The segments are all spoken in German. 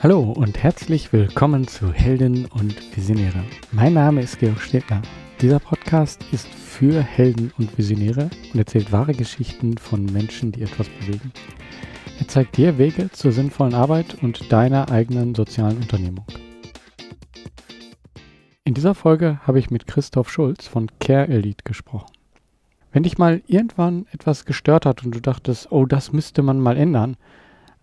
Hallo und herzlich willkommen zu Helden und Visionäre. Mein Name ist Georg Stedtner. Dieser Podcast ist für Helden und Visionäre und erzählt wahre Geschichten von Menschen, die etwas bewegen. Er zeigt dir Wege zur sinnvollen Arbeit und deiner eigenen sozialen Unternehmung. In dieser Folge habe ich mit Christoph Schulz von Care Elite gesprochen. Wenn dich mal irgendwann etwas gestört hat und du dachtest, oh, das müsste man mal ändern,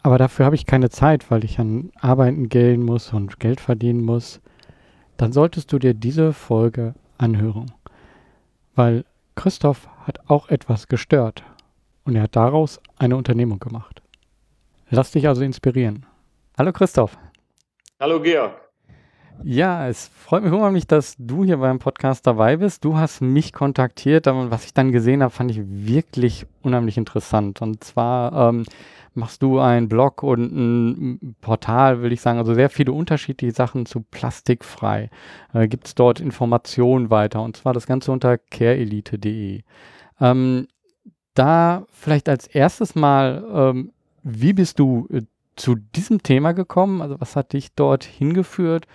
aber dafür habe ich keine Zeit, weil ich an Arbeiten gehen muss und Geld verdienen muss. Dann solltest du dir diese Folge anhören. Weil Christoph hat auch etwas gestört und er hat daraus eine Unternehmung gemacht. Lass dich also inspirieren. Hallo Christoph. Hallo Georg. Ja, es freut mich unheimlich, dass du hier beim Podcast dabei bist. Du hast mich kontaktiert und was ich dann gesehen habe, fand ich wirklich unheimlich interessant. Und zwar ähm, machst du einen Blog und ein Portal, will ich sagen, also sehr viele unterschiedliche Sachen zu plastikfrei. Äh, Gibt es dort Informationen weiter und zwar das Ganze unter careelite.de. Ähm, da vielleicht als erstes mal, ähm, wie bist du äh, zu diesem Thema gekommen? Also was hat dich dort hingeführt?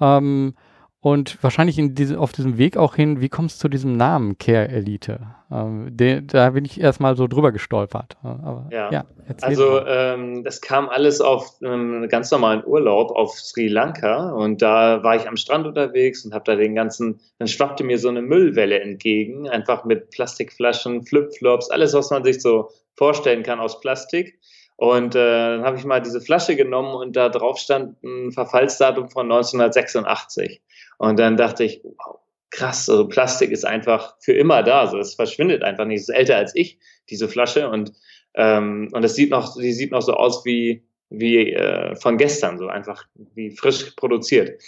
Ähm, und wahrscheinlich in diese, auf diesem Weg auch hin, wie kommst du zu diesem Namen Care Elite? Ähm, de, da bin ich erstmal so drüber gestolpert. Aber, ja. ja also ähm, das kam alles auf einem ganz normalen Urlaub auf Sri Lanka und da war ich am Strand unterwegs und habe da den ganzen, dann schwappte mir so eine Müllwelle entgegen, einfach mit Plastikflaschen, Flipflops, alles, was man sich so vorstellen kann aus Plastik. Und äh, dann habe ich mal diese Flasche genommen und da drauf stand ein Verfallsdatum von 1986. Und dann dachte ich, wow, krass, also Plastik ist einfach für immer da. Also es verschwindet einfach nicht. Es ist älter als ich, diese Flasche. Und, ähm, und es sieht noch, die sieht noch so aus wie, wie äh, von gestern, so einfach wie frisch produziert.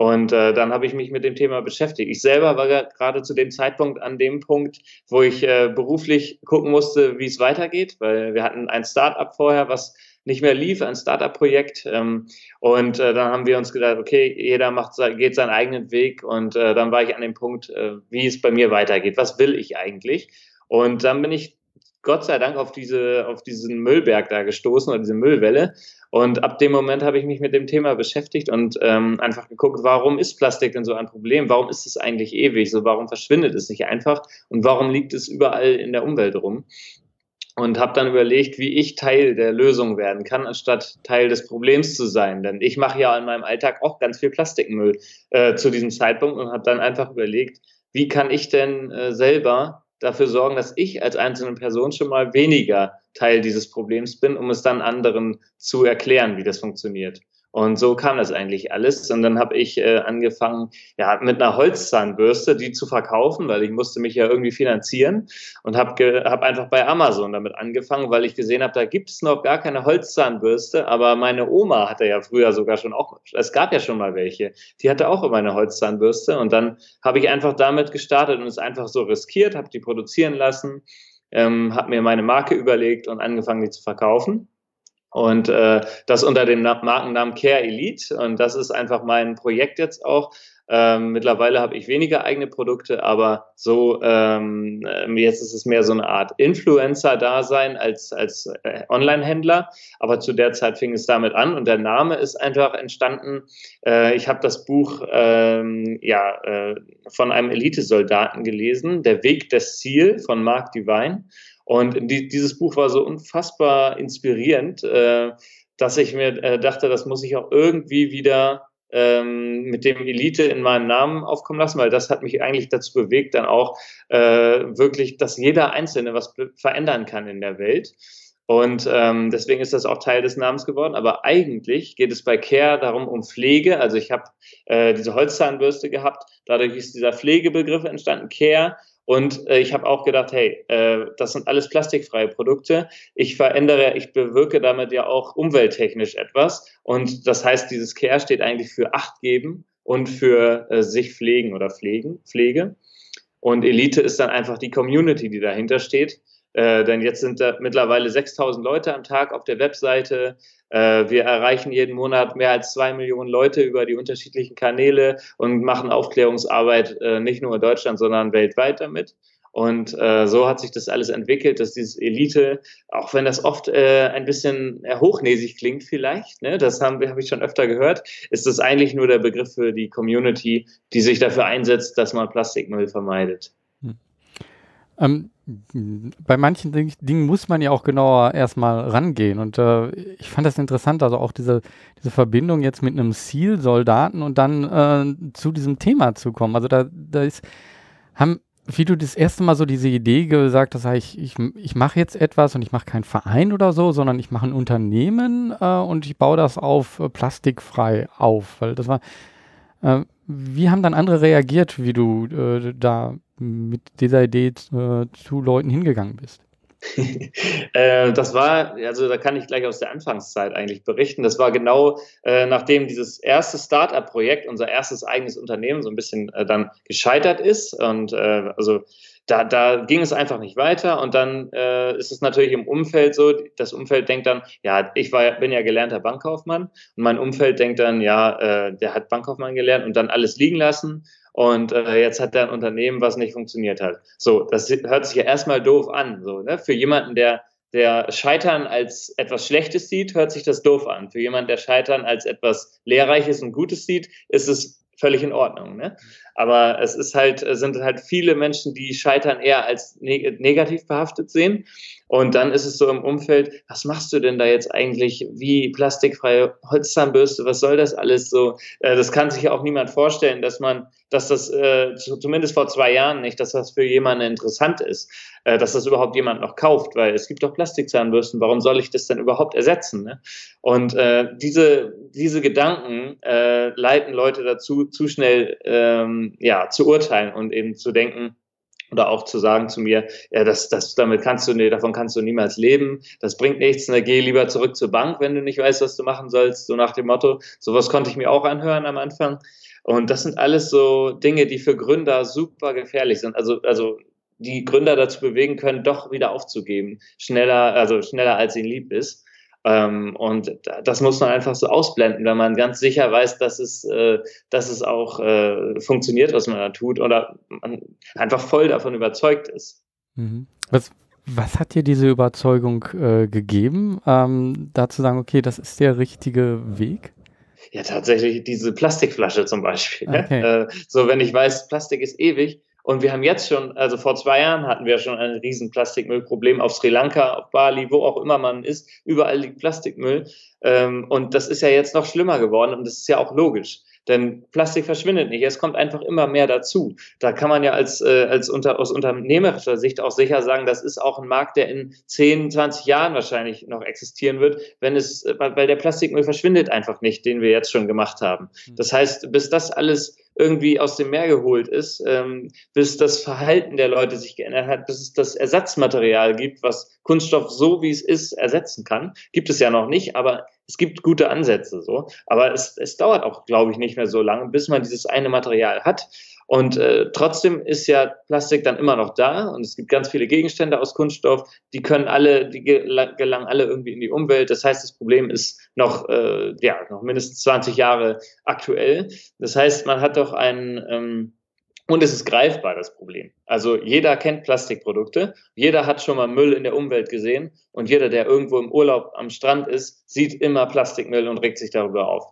Und äh, dann habe ich mich mit dem Thema beschäftigt. Ich selber war gerade zu dem Zeitpunkt an dem Punkt, wo ich äh, beruflich gucken musste, wie es weitergeht, weil wir hatten ein Start-up vorher, was nicht mehr lief, ein Startup-Projekt. Ähm, und äh, dann haben wir uns gedacht, okay, jeder macht, geht seinen eigenen Weg. Und äh, dann war ich an dem Punkt, äh, wie es bei mir weitergeht. Was will ich eigentlich? Und dann bin ich Gott sei Dank auf diese, auf diesen Müllberg da gestoßen oder diese Müllwelle. Und ab dem Moment habe ich mich mit dem Thema beschäftigt und ähm, einfach geguckt, warum ist Plastik denn so ein Problem? Warum ist es eigentlich ewig? So, warum verschwindet es nicht einfach? Und warum liegt es überall in der Umwelt rum? Und habe dann überlegt, wie ich Teil der Lösung werden kann, anstatt Teil des Problems zu sein. Denn ich mache ja in meinem Alltag auch ganz viel Plastikmüll äh, zu diesem Zeitpunkt und habe dann einfach überlegt, wie kann ich denn äh, selber dafür sorgen, dass ich als einzelne Person schon mal weniger Teil dieses Problems bin, um es dann anderen zu erklären, wie das funktioniert. Und so kam das eigentlich alles. Und dann habe ich äh, angefangen, ja, mit einer Holzzahnbürste die zu verkaufen, weil ich musste mich ja irgendwie finanzieren und habe hab einfach bei Amazon damit angefangen, weil ich gesehen habe, da gibt es noch gar keine Holzzahnbürste, aber meine Oma hatte ja früher sogar schon auch, es gab ja schon mal welche, die hatte auch immer eine Holzzahnbürste und dann habe ich einfach damit gestartet und es einfach so riskiert, habe die produzieren lassen, ähm, habe mir meine Marke überlegt und angefangen, die zu verkaufen. Und äh, das unter dem Markennamen Care Elite. Und das ist einfach mein Projekt jetzt auch. Ähm, mittlerweile habe ich weniger eigene Produkte, aber so ähm, ähm, jetzt ist es mehr so eine Art Influencer-Dasein als, als äh, Online-Händler. Aber zu der Zeit fing es damit an und der Name ist einfach entstanden. Äh, ich habe das Buch ähm, ja, äh, von einem Elitesoldaten gelesen, Der Weg des Ziel von Mark Divine. Und die, dieses Buch war so unfassbar inspirierend, äh, dass ich mir äh, dachte, das muss ich auch irgendwie wieder ähm, mit dem Elite in meinem Namen aufkommen lassen, weil das hat mich eigentlich dazu bewegt, dann auch äh, wirklich, dass jeder Einzelne was verändern kann in der Welt. Und ähm, deswegen ist das auch Teil des Namens geworden. Aber eigentlich geht es bei Care darum um Pflege. Also ich habe äh, diese Holzzahnbürste gehabt. Dadurch ist dieser Pflegebegriff entstanden, Care. Und äh, ich habe auch gedacht, hey, äh, das sind alles plastikfreie Produkte. Ich verändere, ich bewirke damit ja auch umwelttechnisch etwas. Und das heißt, dieses Care steht eigentlich für Acht geben und für äh, sich pflegen oder pflegen, Pflege. Und Elite ist dann einfach die Community, die dahinter steht. Äh, denn jetzt sind da mittlerweile 6000 Leute am Tag auf der Webseite. Äh, wir erreichen jeden Monat mehr als zwei Millionen Leute über die unterschiedlichen Kanäle und machen Aufklärungsarbeit äh, nicht nur in Deutschland, sondern weltweit damit. Und äh, so hat sich das alles entwickelt, dass dieses Elite, auch wenn das oft äh, ein bisschen äh, hochnäsig klingt vielleicht, ne, das habe ich schon öfter gehört, ist das eigentlich nur der Begriff für die Community, die sich dafür einsetzt, dass man Plastikmüll vermeidet. Hm. Ähm, bei manchen Dingen muss man ja auch genauer erstmal rangehen. Und äh, ich fand das interessant, also auch diese, diese Verbindung jetzt mit einem Zielsoldaten und dann äh, zu diesem Thema zu kommen. Also da, da ist, haben wie du das erste Mal so diese Idee gesagt hast, ich, ich, ich mache jetzt etwas und ich mache keinen Verein oder so, sondern ich mache ein Unternehmen äh, und ich baue das auf äh, plastikfrei auf. Weil das war, äh, wie haben dann andere reagiert, wie du äh, da mit dieser Idee äh, zu Leuten hingegangen bist? äh, das war, also da kann ich gleich aus der Anfangszeit eigentlich berichten. Das war genau äh, nachdem dieses erste Startup-Projekt, unser erstes eigenes Unternehmen, so ein bisschen äh, dann gescheitert ist. Und äh, also da, da ging es einfach nicht weiter. Und dann äh, ist es natürlich im Umfeld so, das Umfeld denkt dann, ja, ich war, bin ja gelernter Bankkaufmann und mein Umfeld denkt dann, ja, äh, der hat Bankkaufmann gelernt und dann alles liegen lassen und äh, jetzt hat er ein Unternehmen, was nicht funktioniert hat. So, das hört sich ja erstmal doof an. So, ne? Für jemanden, der, der Scheitern als etwas Schlechtes sieht, hört sich das doof an. Für jemanden, der Scheitern als etwas Lehrreiches und Gutes sieht, ist es völlig in Ordnung. Ne? Aber es ist halt, sind halt viele Menschen, die Scheitern eher als negativ behaftet sehen. Und dann ist es so im Umfeld, was machst du denn da jetzt eigentlich? Wie plastikfreie Holzzahnbürste? Was soll das alles so? Äh, das kann sich ja auch niemand vorstellen, dass man, dass das äh, zumindest vor zwei Jahren nicht, dass das für jemanden interessant ist, äh, dass das überhaupt jemand noch kauft, weil es gibt doch Plastikzahnbürsten. Warum soll ich das denn überhaupt ersetzen? Ne? Und äh, diese, diese Gedanken äh, leiten Leute dazu, zu schnell ähm, ja, zu urteilen und eben zu denken, oder auch zu sagen zu mir, ja, das, das, damit kannst du, nee, davon kannst du niemals leben, das bringt nichts, ne, geh lieber zurück zur Bank, wenn du nicht weißt, was du machen sollst, so nach dem Motto. Sowas konnte ich mir auch anhören am Anfang. Und das sind alles so Dinge, die für Gründer super gefährlich sind. Also, also die Gründer dazu bewegen können, doch wieder aufzugeben, schneller, also schneller als ihnen lieb ist. Ähm, und das muss man einfach so ausblenden, wenn man ganz sicher weiß, dass es, äh, dass es auch äh, funktioniert, was man da tut, oder man einfach voll davon überzeugt ist. Mhm. Was, was hat dir diese Überzeugung äh, gegeben, ähm, da zu sagen, okay, das ist der richtige Weg? Ja, tatsächlich diese Plastikflasche zum Beispiel. Ne? Okay. Ne? so, wenn ich weiß, Plastik ist ewig, und wir haben jetzt schon, also vor zwei Jahren hatten wir schon ein riesen Plastikmüllproblem auf Sri Lanka, auf Bali, wo auch immer man ist. Überall liegt Plastikmüll. Ähm, und das ist ja jetzt noch schlimmer geworden und das ist ja auch logisch. Denn Plastik verschwindet nicht, es kommt einfach immer mehr dazu. Da kann man ja als, äh, als unter, aus unternehmerischer Sicht auch sicher sagen, das ist auch ein Markt, der in 10, 20 Jahren wahrscheinlich noch existieren wird, wenn es, weil der Plastikmüll verschwindet einfach nicht, den wir jetzt schon gemacht haben. Hm. Das heißt, bis das alles irgendwie aus dem Meer geholt ist, ähm, bis das Verhalten der Leute sich geändert hat, bis es das Ersatzmaterial gibt, was Kunststoff so wie es ist ersetzen kann. Gibt es ja noch nicht, aber es gibt gute Ansätze so. Aber es, es dauert auch, glaube ich, nicht mehr so lange, bis man dieses eine Material hat. Und äh, trotzdem ist ja Plastik dann immer noch da und es gibt ganz viele Gegenstände aus Kunststoff, die können alle, die gelangen alle irgendwie in die Umwelt. Das heißt, das Problem ist noch, äh, ja, noch mindestens 20 Jahre aktuell. Das heißt, man hat doch einen, ähm, und es ist greifbar, das Problem. Also jeder kennt Plastikprodukte, jeder hat schon mal Müll in der Umwelt gesehen und jeder, der irgendwo im Urlaub am Strand ist, sieht immer Plastikmüll und regt sich darüber auf.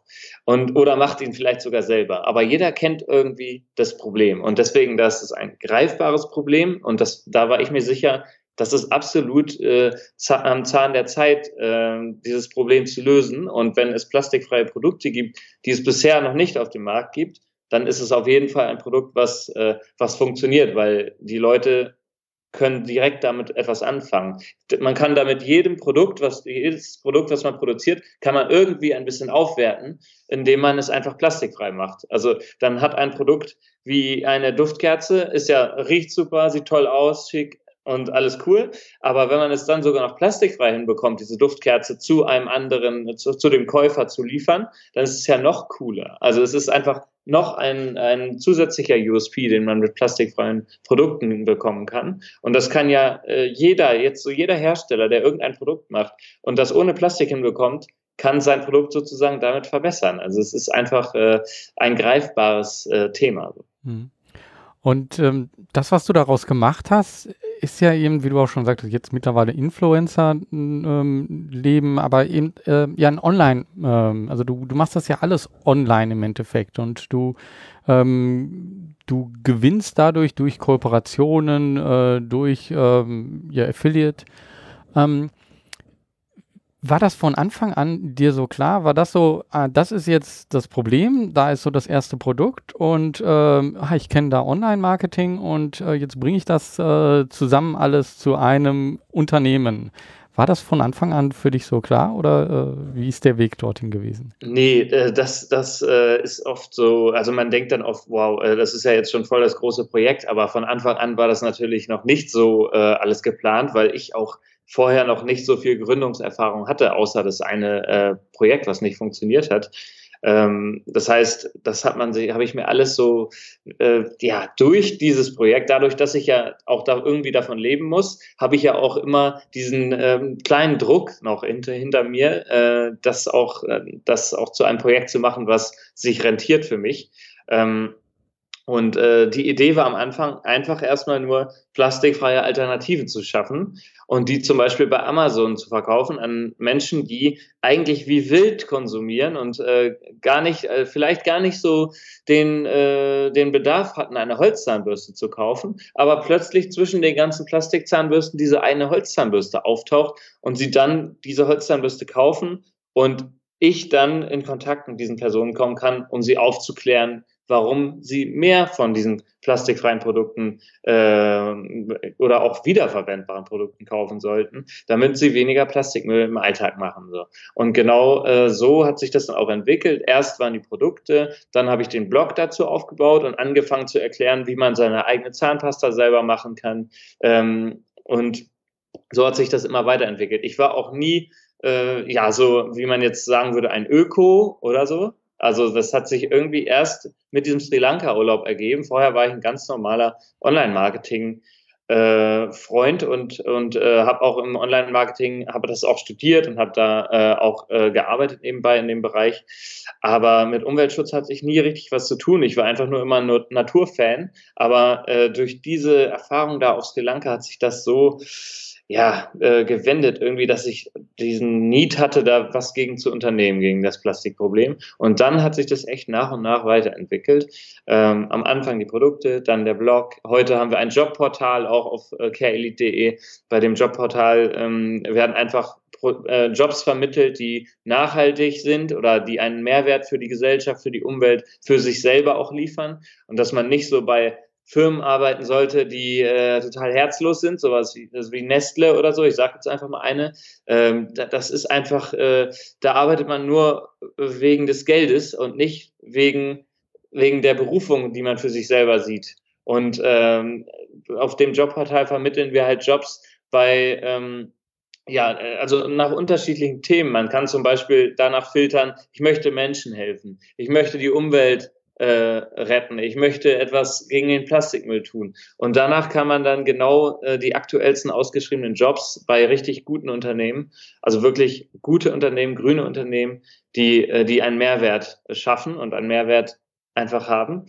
Und, oder macht ihn vielleicht sogar selber. Aber jeder kennt irgendwie das Problem. Und deswegen, das ist ein greifbares Problem. Und das, da war ich mir sicher, das ist absolut äh, am Zahn der Zeit, äh, dieses Problem zu lösen. Und wenn es plastikfreie Produkte gibt, die es bisher noch nicht auf dem Markt gibt, dann ist es auf jeden Fall ein Produkt, was, äh, was funktioniert, weil die Leute können direkt damit etwas anfangen. Man kann damit jedem Produkt, was, jedes Produkt, was man produziert, kann man irgendwie ein bisschen aufwerten, indem man es einfach plastikfrei macht. Also dann hat ein Produkt wie eine Duftkerze, ist ja, riecht super, sieht toll aus, schick, und alles cool. Aber wenn man es dann sogar noch plastikfrei hinbekommt, diese Duftkerze zu einem anderen, zu, zu dem Käufer zu liefern, dann ist es ja noch cooler. Also es ist einfach noch ein, ein zusätzlicher USP, den man mit plastikfreien Produkten bekommen kann. Und das kann ja äh, jeder, jetzt so jeder Hersteller, der irgendein Produkt macht und das ohne Plastik hinbekommt, kann sein Produkt sozusagen damit verbessern. Also es ist einfach äh, ein greifbares äh, Thema. Mhm. Und ähm, das, was du daraus gemacht hast, ist ja eben, wie du auch schon sagtest, jetzt mittlerweile Influencer-Leben, ähm, aber eben äh, ja ein Online, ähm, also du, du machst das ja alles online im Endeffekt und du, ähm, du gewinnst dadurch durch Kooperationen, äh, durch ähm, ja, Affiliate. Ähm, war das von Anfang an dir so klar? War das so, ah, das ist jetzt das Problem, da ist so das erste Produkt und ähm, ah, ich kenne da Online-Marketing und äh, jetzt bringe ich das äh, zusammen alles zu einem Unternehmen. War das von Anfang an für dich so klar oder äh, wie ist der Weg dorthin gewesen? Nee, äh, das, das äh, ist oft so, also man denkt dann oft, wow, äh, das ist ja jetzt schon voll das große Projekt, aber von Anfang an war das natürlich noch nicht so alles geplant, weil ich auch vorher noch nicht so viel Gründungserfahrung hatte, außer das eine äh, Projekt, was nicht funktioniert hat. Ähm, das heißt, das hat man sich, habe ich mir alles so, äh, ja, durch dieses Projekt, dadurch, dass ich ja auch da irgendwie davon leben muss, habe ich ja auch immer diesen ähm, kleinen Druck noch hinter, hinter mir, äh, das auch, äh, das auch zu einem Projekt zu machen, was sich rentiert für mich. Ähm, und äh, die Idee war am Anfang einfach erstmal nur plastikfreie Alternativen zu schaffen und die zum Beispiel bei Amazon zu verkaufen an Menschen, die eigentlich wie wild konsumieren und äh, gar nicht, äh, vielleicht gar nicht so den, äh, den Bedarf hatten, eine Holzzahnbürste zu kaufen, aber plötzlich zwischen den ganzen Plastikzahnbürsten diese eine Holzzahnbürste auftaucht und sie dann diese Holzzahnbürste kaufen und ich dann in Kontakt mit diesen Personen kommen kann, um sie aufzuklären, warum sie mehr von diesen plastikfreien Produkten äh, oder auch wiederverwendbaren Produkten kaufen sollten, damit sie weniger Plastikmüll im Alltag machen. So. Und genau äh, so hat sich das dann auch entwickelt. Erst waren die Produkte, dann habe ich den Blog dazu aufgebaut und angefangen zu erklären, wie man seine eigene Zahnpasta selber machen kann. Ähm, und so hat sich das immer weiterentwickelt. Ich war auch nie, äh, ja, so wie man jetzt sagen würde, ein Öko oder so, also das hat sich irgendwie erst mit diesem Sri Lanka-Urlaub ergeben. Vorher war ich ein ganz normaler Online-Marketing. Freund und und äh, habe auch im Online-Marketing habe das auch studiert und habe da äh, auch äh, gearbeitet nebenbei in dem Bereich. Aber mit Umweltschutz hatte ich nie richtig was zu tun. Ich war einfach nur immer nur Naturfan. Aber äh, durch diese Erfahrung da auf Sri Lanka hat sich das so ja, äh, gewendet irgendwie, dass ich diesen Need hatte, da was gegen zu unternehmen, gegen das Plastikproblem. Und dann hat sich das echt nach und nach weiterentwickelt. Ähm, am Anfang die Produkte, dann der Blog. Heute haben wir ein Jobportal auch auf äh, careelite.de. Bei dem Jobportal ähm, werden einfach äh, Jobs vermittelt, die nachhaltig sind oder die einen Mehrwert für die Gesellschaft, für die Umwelt, für sich selber auch liefern. Und dass man nicht so bei Firmen arbeiten sollte, die äh, total herzlos sind, sowas wie, also wie Nestle oder so. Ich sage jetzt einfach mal eine. Ähm, das ist einfach, äh, da arbeitet man nur wegen des Geldes und nicht wegen, wegen der Berufung, die man für sich selber sieht. Und ähm, auf dem Jobportal vermitteln wir halt Jobs bei ähm, ja, also nach unterschiedlichen Themen. Man kann zum Beispiel danach filtern, ich möchte Menschen helfen, ich möchte die Umwelt äh, retten. Ich möchte etwas gegen den Plastikmüll tun. Und danach kann man dann genau äh, die aktuellsten ausgeschriebenen Jobs bei richtig guten Unternehmen, also wirklich gute Unternehmen, grüne Unternehmen, die, äh, die einen Mehrwert schaffen und einen Mehrwert einfach haben.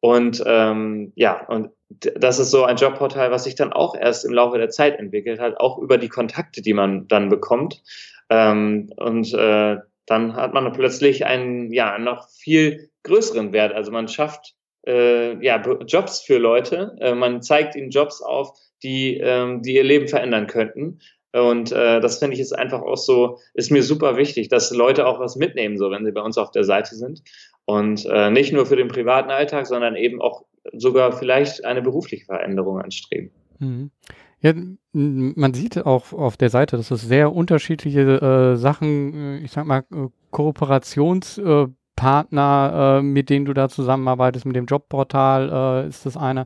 Und ähm, ja, und das ist so ein Jobportal, was sich dann auch erst im Laufe der Zeit entwickelt hat, auch über die Kontakte, die man dann bekommt. Ähm, und äh, dann hat man plötzlich einen, ja, noch viel größeren Wert. Also man schafft äh, ja, Jobs für Leute, äh, man zeigt ihnen Jobs auf, die, ähm, die ihr Leben verändern könnten. Und äh, das finde ich ist einfach auch so, ist mir super wichtig, dass Leute auch was mitnehmen, so wenn sie bei uns auf der Seite sind. Und äh, nicht nur für den privaten Alltag, sondern eben auch sogar vielleicht eine berufliche Veränderung anstreben. Mhm. Ja, man sieht auch auf der Seite, dass es sehr unterschiedliche äh, Sachen, äh, ich sag mal, äh, Kooperations- äh, äh, mit denen du da zusammenarbeitest, mit dem Jobportal äh, ist das eine.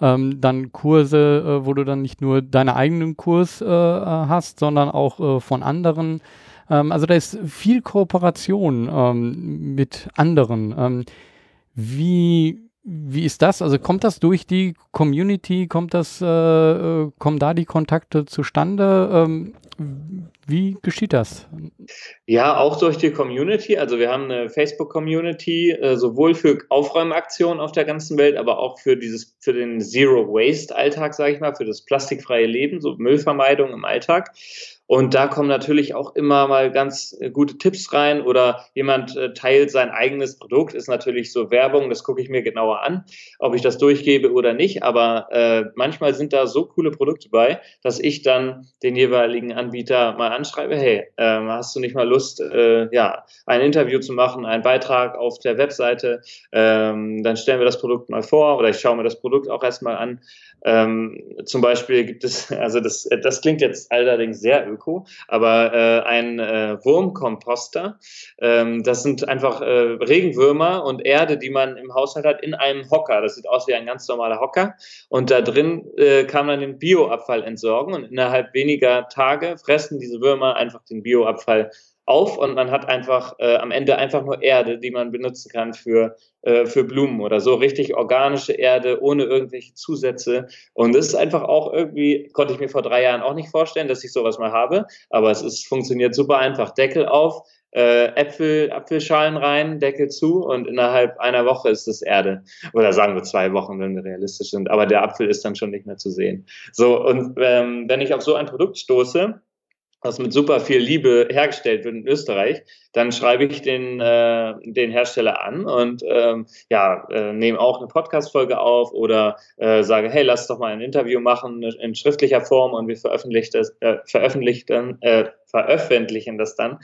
Ähm, dann Kurse, wo du dann nicht nur deinen eigenen Kurs hast, sondern auch von anderen. Ähm, also da ist viel Kooperation ähm, mit anderen. Ähm, wie wie ist das? Also kommt das durch die Community? Kommt das, äh, äh, kommen da die Kontakte zustande? Ähm, wie geschieht das? Ja, auch durch die Community. Also wir haben eine Facebook-Community, äh, sowohl für Aufräumaktionen auf der ganzen Welt, aber auch für dieses, für den Zero Waste-Alltag, sage ich mal, für das plastikfreie Leben, so Müllvermeidung im Alltag. Und da kommen natürlich auch immer mal ganz äh, gute Tipps rein oder jemand äh, teilt sein eigenes Produkt, ist natürlich so Werbung, das gucke ich mir genauer an, ob ich das durchgebe oder nicht. Aber äh, manchmal sind da so coole Produkte bei, dass ich dann den jeweiligen Anbieter mal anschreibe, hey, äh, hast du nicht mal Lust, äh, ja, ein Interview zu machen, einen Beitrag auf der Webseite, ähm, dann stellen wir das Produkt mal vor oder ich schaue mir das Produkt auch erstmal an. Ähm, zum Beispiel gibt es, also das, das klingt jetzt allerdings sehr öko, aber äh, ein äh, Wurmkomposter, ähm, das sind einfach äh, Regenwürmer und Erde, die man im Haushalt hat, in einem Hocker. Das sieht aus wie ein ganz normaler Hocker. Und da drin äh, kann man den Bioabfall entsorgen und innerhalb weniger Tage fressen diese Würmer einfach den Bioabfall auf und man hat einfach äh, am Ende einfach nur Erde, die man benutzen kann für, äh, für Blumen oder so. Richtig organische Erde, ohne irgendwelche Zusätze. Und das ist einfach auch irgendwie, konnte ich mir vor drei Jahren auch nicht vorstellen, dass ich sowas mal habe. Aber es ist, funktioniert super einfach. Deckel auf, äh, Äpfel, Apfelschalen rein, Deckel zu und innerhalb einer Woche ist es Erde. Oder sagen wir zwei Wochen, wenn wir realistisch sind. Aber der Apfel ist dann schon nicht mehr zu sehen. So, und ähm, wenn ich auf so ein Produkt stoße, was mit super viel Liebe hergestellt wird in Österreich, dann schreibe ich den, äh, den Hersteller an und ähm, ja, äh, nehme auch eine Podcast-Folge auf oder äh, sage, hey, lass doch mal ein Interview machen in schriftlicher Form und wir veröffentlichen das, äh, veröffentlichen, äh, veröffentlichen das dann.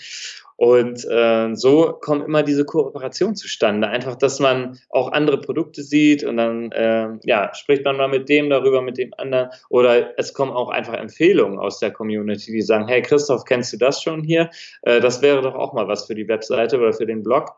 Und äh, so kommt immer diese Kooperation zustande. Einfach, dass man auch andere Produkte sieht und dann äh, ja, spricht man mal mit dem darüber, mit dem anderen. Oder es kommen auch einfach Empfehlungen aus der Community, die sagen, hey Christoph, kennst du das schon hier? Äh, das wäre doch auch mal was für die Webseite oder für den Blog.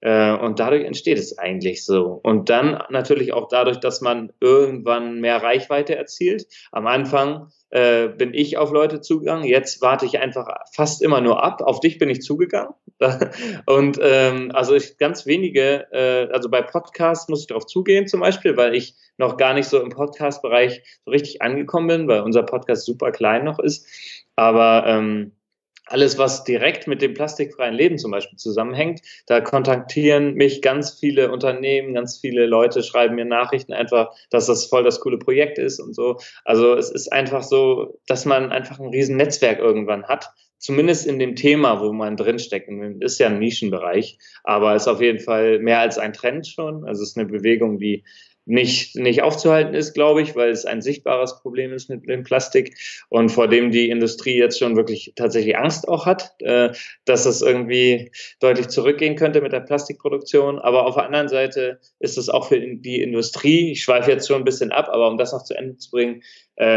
Äh, und dadurch entsteht es eigentlich so. Und dann natürlich auch dadurch, dass man irgendwann mehr Reichweite erzielt. Am Anfang äh, bin ich auf Leute zugegangen. Jetzt warte ich einfach fast immer nur ab. Auf dich bin ich zugegangen. Und ähm, also ich ganz wenige, äh, also bei Podcasts muss ich darauf zugehen zum Beispiel, weil ich noch gar nicht so im Podcast-Bereich so richtig angekommen bin, weil unser Podcast super klein noch ist. Aber ähm, alles, was direkt mit dem plastikfreien Leben zum Beispiel zusammenhängt, da kontaktieren mich ganz viele Unternehmen, ganz viele Leute schreiben mir Nachrichten einfach, dass das voll das coole Projekt ist und so. Also es ist einfach so, dass man einfach ein riesen Netzwerk irgendwann hat, zumindest in dem Thema, wo man drinsteckt. Ist ja ein Nischenbereich, aber ist auf jeden Fall mehr als ein Trend schon. Also es ist eine Bewegung, die nicht, nicht aufzuhalten ist, glaube ich, weil es ein sichtbares Problem ist mit dem Plastik und vor dem die Industrie jetzt schon wirklich tatsächlich Angst auch hat, äh, dass das irgendwie deutlich zurückgehen könnte mit der Plastikproduktion. Aber auf der anderen Seite ist es auch für die Industrie, ich schweife jetzt schon ein bisschen ab, aber um das noch zu Ende zu bringen,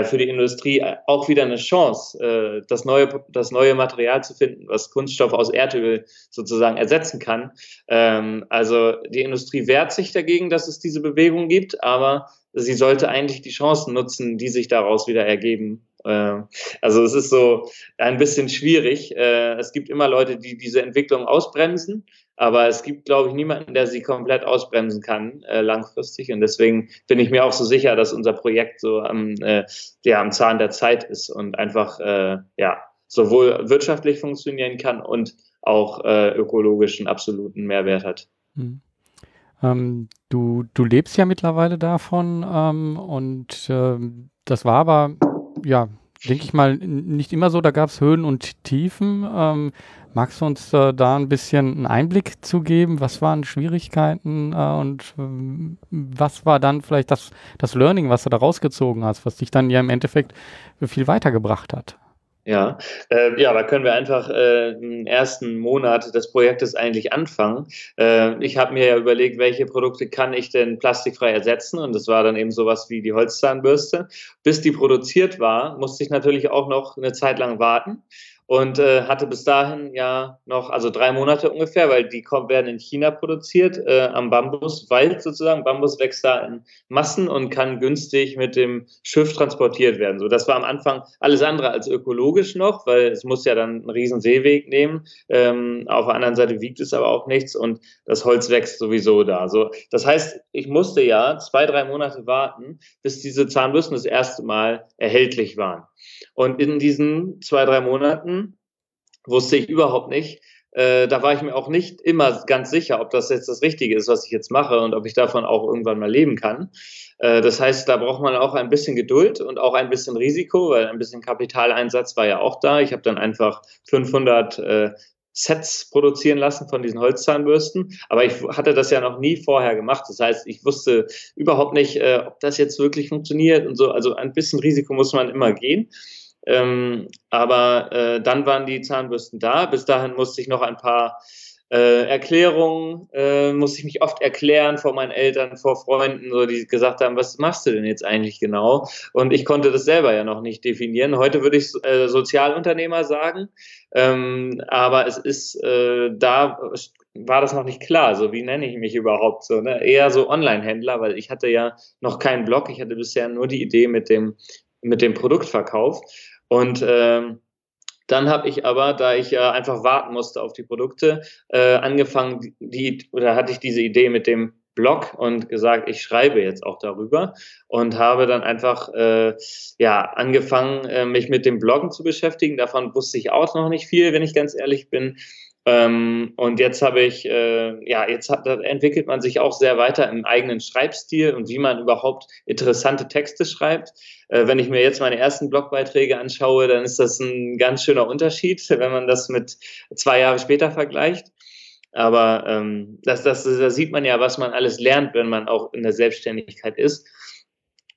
für die Industrie auch wieder eine Chance, äh, das, neue, das neue Material zu finden, was Kunststoff aus Erdöl sozusagen ersetzen kann. Ähm, also die Industrie wehrt sich dagegen, dass es diese Bewegung gibt, aber sie sollte eigentlich die Chancen nutzen, die sich daraus wieder ergeben. Äh, also es ist so ein bisschen schwierig. Es gibt immer Leute, die diese Entwicklung ausbremsen aber es gibt, glaube ich, niemanden, der sie komplett ausbremsen kann äh, langfristig. Und deswegen bin ich mir auch so sicher, dass unser Projekt so am, äh, ja, am Zahn der Zeit ist und einfach äh, ja, sowohl wirtschaftlich funktionieren kann und auch äh, ökologischen absoluten Mehrwert hat. Mhm. Ähm, du, du lebst ja mittlerweile davon ähm, und ähm, das war aber, ja, denke ich mal, nicht immer so. Da gab es Höhen und Tiefen. Ähm, Magst du uns äh, da ein bisschen einen Einblick zu geben? Was waren Schwierigkeiten äh, und äh, was war dann vielleicht das, das Learning, was du da rausgezogen hast, was dich dann ja im Endeffekt viel weitergebracht hat? Ja, äh, ja, da können wir einfach äh, im ersten Monat des Projektes eigentlich anfangen. Äh, ich habe mir ja überlegt, welche Produkte kann ich denn plastikfrei ersetzen und das war dann eben sowas wie die Holzzahnbürste. Bis die produziert war, musste ich natürlich auch noch eine Zeit lang warten und äh, hatte bis dahin ja noch, also drei Monate ungefähr, weil die werden in China produziert, äh, am Bambuswald sozusagen. Bambus wächst da in Massen und kann günstig mit dem Schiff transportiert werden. So, das war am Anfang alles andere als ökologisch noch, weil es muss ja dann einen riesen Seeweg nehmen. Ähm, auf der anderen Seite wiegt es aber auch nichts und das Holz wächst sowieso da. So, das heißt, ich musste ja zwei, drei Monate warten, bis diese Zahnbürsten das erste Mal erhältlich waren. Und in diesen zwei, drei Monaten wusste ich überhaupt nicht, äh, da war ich mir auch nicht immer ganz sicher, ob das jetzt das Richtige ist, was ich jetzt mache und ob ich davon auch irgendwann mal leben kann. Äh, das heißt, da braucht man auch ein bisschen Geduld und auch ein bisschen Risiko, weil ein bisschen Kapitaleinsatz war ja auch da. Ich habe dann einfach 500 äh, Sets produzieren lassen von diesen Holzzahnbürsten. Aber ich hatte das ja noch nie vorher gemacht. Das heißt, ich wusste überhaupt nicht, äh, ob das jetzt wirklich funktioniert und so. Also ein bisschen Risiko muss man immer gehen. Ähm, aber äh, dann waren die Zahnbürsten da. Bis dahin musste ich noch ein paar äh, Erklärungen, äh, musste ich mich oft erklären vor meinen Eltern, vor Freunden, so, die gesagt haben, was machst du denn jetzt eigentlich genau? Und ich konnte das selber ja noch nicht definieren. Heute würde ich äh, Sozialunternehmer sagen, ähm, aber es ist äh, da war das noch nicht klar. So, wie nenne ich mich überhaupt so? Ne? Eher so Online-Händler, weil ich hatte ja noch keinen Blog. Ich hatte bisher nur die Idee mit dem, mit dem Produktverkauf. Und ähm, dann habe ich aber, da ich ja einfach warten musste auf die Produkte, äh, angefangen, die, oder hatte ich diese Idee mit dem Blog und gesagt, ich schreibe jetzt auch darüber und habe dann einfach äh, ja angefangen, äh, mich mit dem Bloggen zu beschäftigen. Davon wusste ich auch noch nicht viel, wenn ich ganz ehrlich bin. Ähm, und jetzt habe ich, äh, ja, jetzt hat, entwickelt man sich auch sehr weiter im eigenen Schreibstil und wie man überhaupt interessante Texte schreibt. Äh, wenn ich mir jetzt meine ersten Blogbeiträge anschaue, dann ist das ein ganz schöner Unterschied, wenn man das mit zwei Jahre später vergleicht. Aber ähm, das, das, da sieht man ja, was man alles lernt, wenn man auch in der Selbstständigkeit ist.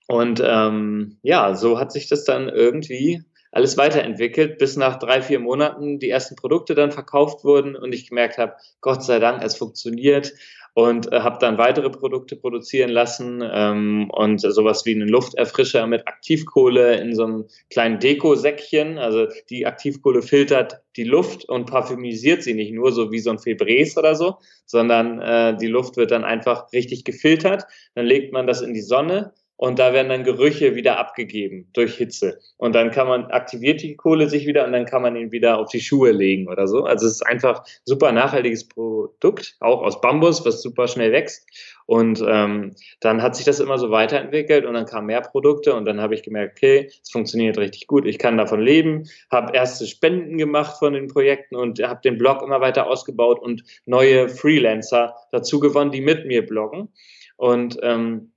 Und ähm, ja, so hat sich das dann irgendwie alles weiterentwickelt, bis nach drei, vier Monaten die ersten Produkte dann verkauft wurden und ich gemerkt habe, Gott sei Dank, es funktioniert und äh, habe dann weitere Produkte produzieren lassen ähm, und sowas wie einen Lufterfrischer mit Aktivkohle in so einem kleinen Deko-Säckchen. Also die Aktivkohle filtert die Luft und parfümisiert sie nicht nur so wie so ein Febreze oder so, sondern äh, die Luft wird dann einfach richtig gefiltert. Dann legt man das in die Sonne und da werden dann Gerüche wieder abgegeben durch Hitze. Und dann kann man, aktiviert die Kohle sich wieder und dann kann man ihn wieder auf die Schuhe legen oder so. Also es ist einfach super nachhaltiges Produkt, auch aus Bambus, was super schnell wächst. Und ähm, dann hat sich das immer so weiterentwickelt und dann kamen mehr Produkte und dann habe ich gemerkt, okay, es funktioniert richtig gut, ich kann davon leben, habe erste Spenden gemacht von den Projekten und habe den Blog immer weiter ausgebaut und neue Freelancer dazu gewonnen, die mit mir bloggen. Und ähm,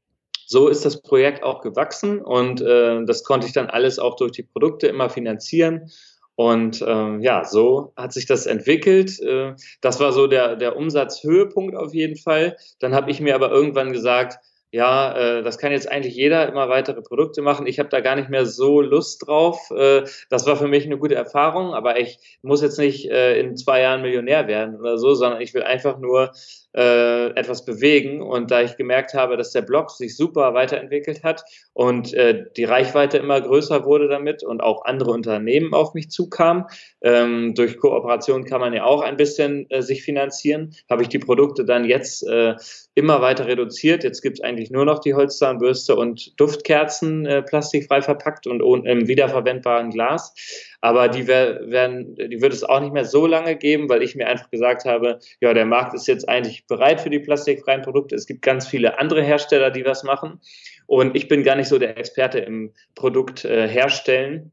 so ist das Projekt auch gewachsen und äh, das konnte ich dann alles auch durch die Produkte immer finanzieren. Und äh, ja, so hat sich das entwickelt. Äh, das war so der, der Umsatzhöhepunkt auf jeden Fall. Dann habe ich mir aber irgendwann gesagt, ja, äh, das kann jetzt eigentlich jeder immer weitere Produkte machen. Ich habe da gar nicht mehr so Lust drauf. Äh, das war für mich eine gute Erfahrung, aber ich muss jetzt nicht äh, in zwei Jahren Millionär werden oder so, sondern ich will einfach nur äh, etwas bewegen. Und da ich gemerkt habe, dass der Blog sich super weiterentwickelt hat und äh, die Reichweite immer größer wurde damit und auch andere Unternehmen auf mich zukamen, ähm, durch Kooperation kann man ja auch ein bisschen äh, sich finanzieren, habe ich die Produkte dann jetzt äh, immer weiter reduziert. Jetzt gibt es eigentlich nur noch die Holzzahnbürste und Duftkerzen äh, plastikfrei verpackt und im wiederverwendbaren Glas. Aber die werden, die wird es auch nicht mehr so lange geben, weil ich mir einfach gesagt habe, ja, der Markt ist jetzt eigentlich bereit für die plastikfreien Produkte. Es gibt ganz viele andere Hersteller, die was machen. Und ich bin gar nicht so der Experte im Produkt äh, herstellen.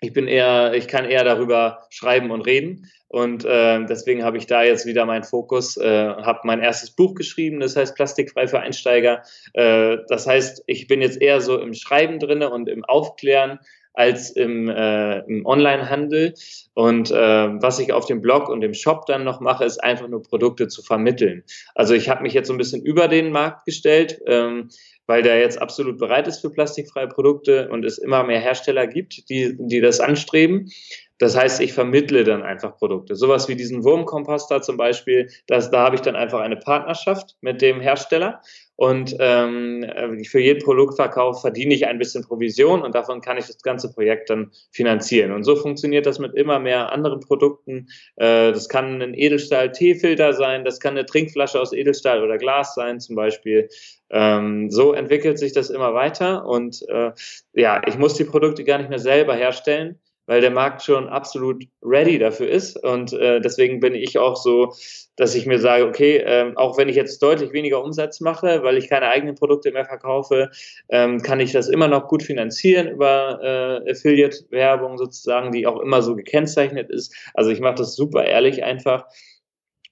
Ich bin eher, ich kann eher darüber schreiben und reden. Und äh, deswegen habe ich da jetzt wieder meinen Fokus, äh, habe mein erstes Buch geschrieben, das heißt Plastikfrei für Einsteiger. Äh, das heißt, ich bin jetzt eher so im Schreiben drinne und im Aufklären als im, äh, im Online-Handel. Und äh, was ich auf dem Blog und im Shop dann noch mache, ist einfach nur Produkte zu vermitteln. Also ich habe mich jetzt so ein bisschen über den Markt gestellt, ähm, weil der jetzt absolut bereit ist für plastikfreie Produkte und es immer mehr Hersteller gibt, die, die das anstreben. Das heißt, ich vermittle dann einfach Produkte. Sowas wie diesen Wurmkomposter zum Beispiel, das, da habe ich dann einfach eine Partnerschaft mit dem Hersteller und ähm, für jeden Produktverkauf verdiene ich ein bisschen Provision und davon kann ich das ganze Projekt dann finanzieren. Und so funktioniert das mit immer mehr anderen Produkten. Äh, das kann ein Edelstahl-Teefilter sein, das kann eine Trinkflasche aus Edelstahl oder Glas sein zum Beispiel. Ähm, so entwickelt sich das immer weiter und äh, ja, ich muss die Produkte gar nicht mehr selber herstellen weil der Markt schon absolut ready dafür ist. Und äh, deswegen bin ich auch so, dass ich mir sage, okay, ähm, auch wenn ich jetzt deutlich weniger Umsatz mache, weil ich keine eigenen Produkte mehr verkaufe, ähm, kann ich das immer noch gut finanzieren über äh, Affiliate-Werbung sozusagen, die auch immer so gekennzeichnet ist. Also ich mache das super ehrlich einfach.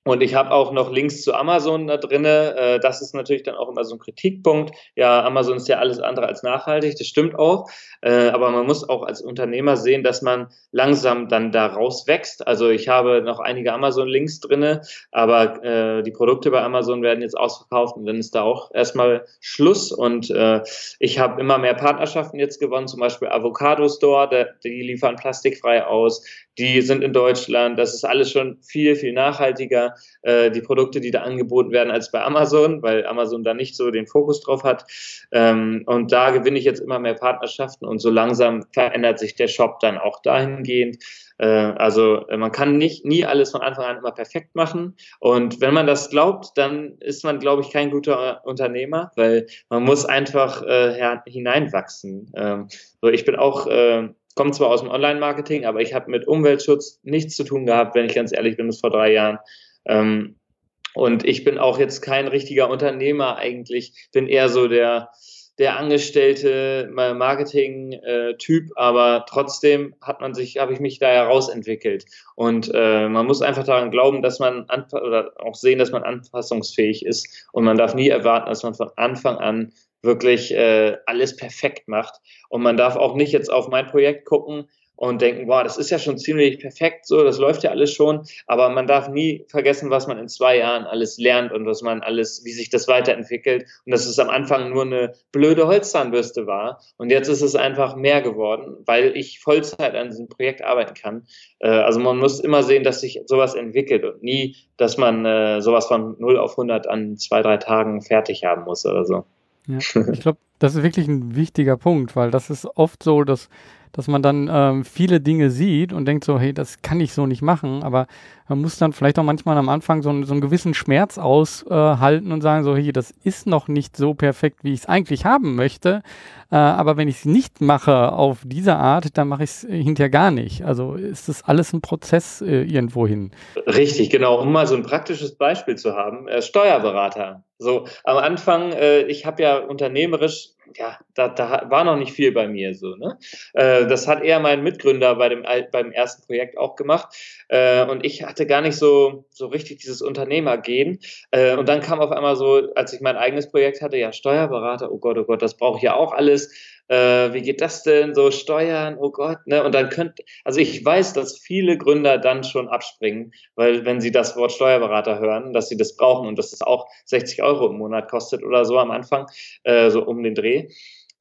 Und ich habe auch noch Links zu Amazon da drinne. Äh, das ist natürlich dann auch immer so ein Kritikpunkt. Ja, Amazon ist ja alles andere als nachhaltig, das stimmt auch. Äh, aber man muss auch als Unternehmer sehen, dass man langsam dann da rauswächst. Also ich habe noch einige Amazon-Links drinne, aber äh, die Produkte bei Amazon werden jetzt ausverkauft und dann ist da auch erstmal Schluss. Und ich habe immer mehr Partnerschaften jetzt gewonnen, zum Beispiel Avocado Store, die liefern plastikfrei aus die sind in Deutschland. Das ist alles schon viel, viel nachhaltiger, äh, die Produkte, die da angeboten werden, als bei Amazon, weil Amazon da nicht so den Fokus drauf hat. Ähm, und da gewinne ich jetzt immer mehr Partnerschaften und so langsam verändert sich der Shop dann auch dahingehend. Äh, also äh, man kann nicht nie alles von Anfang an immer perfekt machen. Und wenn man das glaubt, dann ist man, glaube ich, kein guter Unternehmer, weil man muss einfach äh, hineinwachsen. Ähm, so, ich bin auch äh, komme zwar aus dem Online-Marketing, aber ich habe mit Umweltschutz nichts zu tun gehabt, wenn ich ganz ehrlich bin, bis vor drei Jahren. Ähm, und ich bin auch jetzt kein richtiger Unternehmer eigentlich, bin eher so der, der angestellte Marketing-Typ, aber trotzdem hat man sich, habe ich mich da herausentwickelt. Und äh, man muss einfach daran glauben, dass man oder auch sehen, dass man anpassungsfähig ist. Und man darf nie erwarten, dass man von Anfang an wirklich äh, alles perfekt macht. Und man darf auch nicht jetzt auf mein Projekt gucken und denken, boah, das ist ja schon ziemlich perfekt, so, das läuft ja alles schon. Aber man darf nie vergessen, was man in zwei Jahren alles lernt und was man alles, wie sich das weiterentwickelt. Und dass es am Anfang nur eine blöde Holzzahnbürste war. Und jetzt ist es einfach mehr geworden, weil ich Vollzeit an diesem Projekt arbeiten kann. Äh, also man muss immer sehen, dass sich sowas entwickelt und nie, dass man äh, sowas von 0 auf 100 an zwei, drei Tagen fertig haben muss oder so. Ja, ich glaube, das ist wirklich ein wichtiger Punkt, weil das ist oft so, dass, dass man dann ähm, viele Dinge sieht und denkt so, hey, das kann ich so nicht machen, aber man muss dann vielleicht auch manchmal am Anfang so, so einen gewissen Schmerz aushalten und sagen so, hey, das ist noch nicht so perfekt, wie ich es eigentlich haben möchte, äh, aber wenn ich es nicht mache auf diese Art, dann mache ich es hinterher gar nicht. Also ist das alles ein Prozess äh, irgendwo hin. Richtig, genau. Um mal so ein praktisches Beispiel zu haben, äh, Steuerberater. So, am Anfang, äh, ich habe ja unternehmerisch ja, da, da war noch nicht viel bei mir so. Ne? Äh, das hat eher mein Mitgründer bei dem, beim ersten Projekt auch gemacht. Und ich hatte gar nicht so, so richtig dieses Unternehmergehen. Äh, und dann kam auf einmal so, als ich mein eigenes Projekt hatte, ja, Steuerberater, oh Gott, oh Gott, das brauche ich ja auch alles äh, wie geht das denn, so Steuern, oh Gott, ne? Und dann könnt, also ich weiß, dass viele Gründer dann schon abspringen, weil wenn sie das Wort Steuerberater hören, dass sie das brauchen und dass das auch 60 Euro im Monat kostet oder so am Anfang, äh, so um den Dreh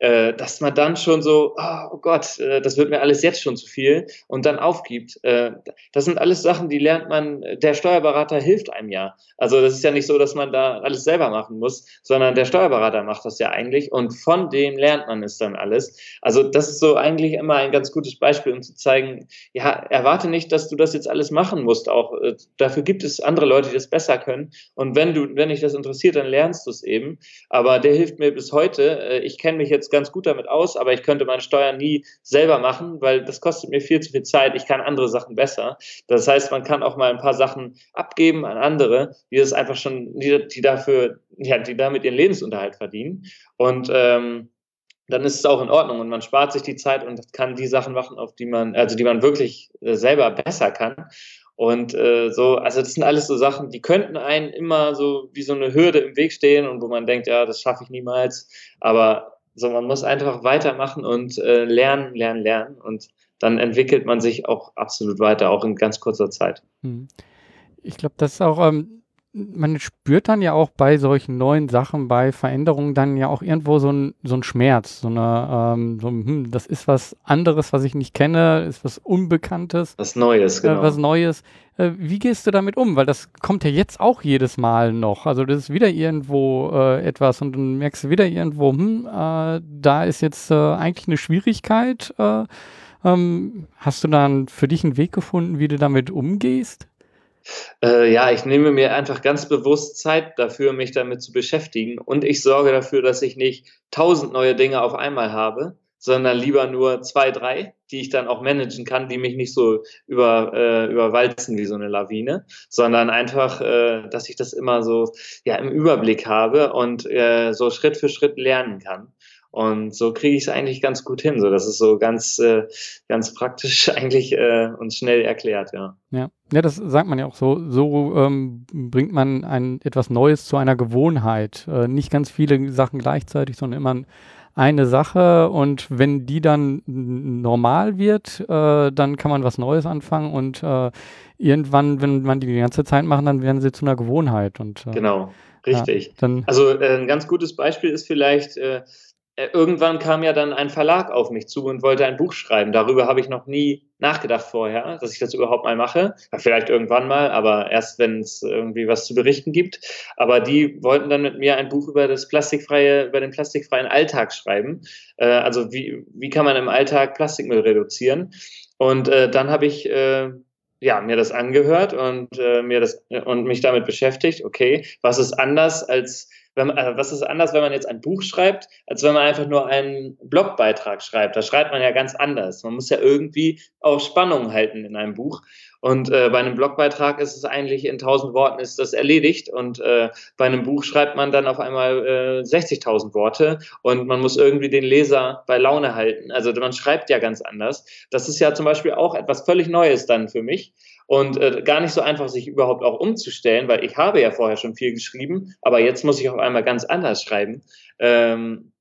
dass man dann schon so, oh, oh Gott, äh, das wird mir alles jetzt schon zu viel und dann aufgibt. Äh, das sind alles Sachen, die lernt man, der Steuerberater hilft einem ja. Also das ist ja nicht so, dass man da alles selber machen muss, sondern der Steuerberater macht das ja eigentlich und von dem lernt man es dann alles. Also das ist so eigentlich immer ein ganz gutes Beispiel, um zu zeigen, ja, erwarte nicht, dass du das jetzt alles machen musst auch. Äh, dafür gibt es andere Leute, die das besser können und wenn du, wenn dich das interessiert, dann lernst du es eben. Aber der hilft mir bis heute. Äh, ich kenne mich jetzt ganz gut damit aus, aber ich könnte meine Steuern nie selber machen, weil das kostet mir viel zu viel Zeit. Ich kann andere Sachen besser. Das heißt, man kann auch mal ein paar Sachen abgeben an andere, die das einfach schon, die, die dafür, ja, die damit ihren Lebensunterhalt verdienen. Und ähm, dann ist es auch in Ordnung und man spart sich die Zeit und kann die Sachen machen, auf die man, also die man wirklich äh, selber besser kann. Und äh, so, also das sind alles so Sachen, die könnten einen immer so wie so eine Hürde im Weg stehen und wo man denkt, ja, das schaffe ich niemals. Aber so, man muss einfach weitermachen und äh, lernen, lernen, lernen. Und dann entwickelt man sich auch absolut weiter, auch in ganz kurzer Zeit. Hm. Ich glaube, das ist auch ähm, man spürt dann ja auch bei solchen neuen Sachen, bei Veränderungen dann ja auch irgendwo so ein, so ein Schmerz, so eine, ähm, so, hm, das ist was anderes, was ich nicht kenne, ist was Unbekanntes. Was Neues, äh, genau. Äh, was Neues. Äh, wie gehst du damit um? Weil das kommt ja jetzt auch jedes Mal noch. Also das ist wieder irgendwo äh, etwas und dann merkst du wieder irgendwo, hm, äh, da ist jetzt äh, eigentlich eine Schwierigkeit. Ähm, hast du dann für dich einen Weg gefunden, wie du damit umgehst? Äh, ja, ich nehme mir einfach ganz bewusst Zeit dafür, mich damit zu beschäftigen. Und ich sorge dafür, dass ich nicht tausend neue Dinge auf einmal habe, sondern lieber nur zwei, drei, die ich dann auch managen kann, die mich nicht so über, äh, überwalzen wie so eine Lawine, sondern einfach, äh, dass ich das immer so ja, im Überblick habe und äh, so Schritt für Schritt lernen kann. Und so kriege ich es eigentlich ganz gut hin. So, das ist so ganz, äh, ganz praktisch eigentlich äh, und schnell erklärt, ja. Ja, ja, das sagt man ja auch so. So ähm, bringt man ein etwas Neues zu einer Gewohnheit. Äh, nicht ganz viele Sachen gleichzeitig, sondern immer eine Sache. Und wenn die dann normal wird, äh, dann kann man was Neues anfangen und äh, irgendwann, wenn man die die ganze Zeit macht, dann werden sie zu einer Gewohnheit. Und, äh, genau, richtig. Ja, also äh, ein ganz gutes Beispiel ist vielleicht, äh, irgendwann kam ja dann ein Verlag auf mich zu und wollte ein Buch schreiben. Darüber habe ich noch nie nachgedacht vorher, dass ich das überhaupt mal mache. Vielleicht irgendwann mal, aber erst wenn es irgendwie was zu berichten gibt. Aber die wollten dann mit mir ein Buch über das plastikfreie, über den plastikfreien Alltag schreiben. Äh, also wie, wie kann man im Alltag Plastikmüll reduzieren? Und äh, dann habe ich äh, ja, mir das angehört und äh, mir das und mich damit beschäftigt. Okay, was ist anders als wenn also was ist anders, wenn man jetzt ein Buch schreibt, als wenn man einfach nur einen Blogbeitrag schreibt? Da schreibt man ja ganz anders. Man muss ja irgendwie auch Spannung halten in einem Buch. Und äh, bei einem Blogbeitrag ist es eigentlich in tausend Worten ist das erledigt. Und äh, bei einem Buch schreibt man dann auf einmal äh, 60.000 Worte und man muss irgendwie den Leser bei Laune halten. Also man schreibt ja ganz anders. Das ist ja zum Beispiel auch etwas völlig Neues dann für mich und äh, gar nicht so einfach, sich überhaupt auch umzustellen, weil ich habe ja vorher schon viel geschrieben, aber jetzt muss ich auf einmal ganz anders schreiben. Ähm,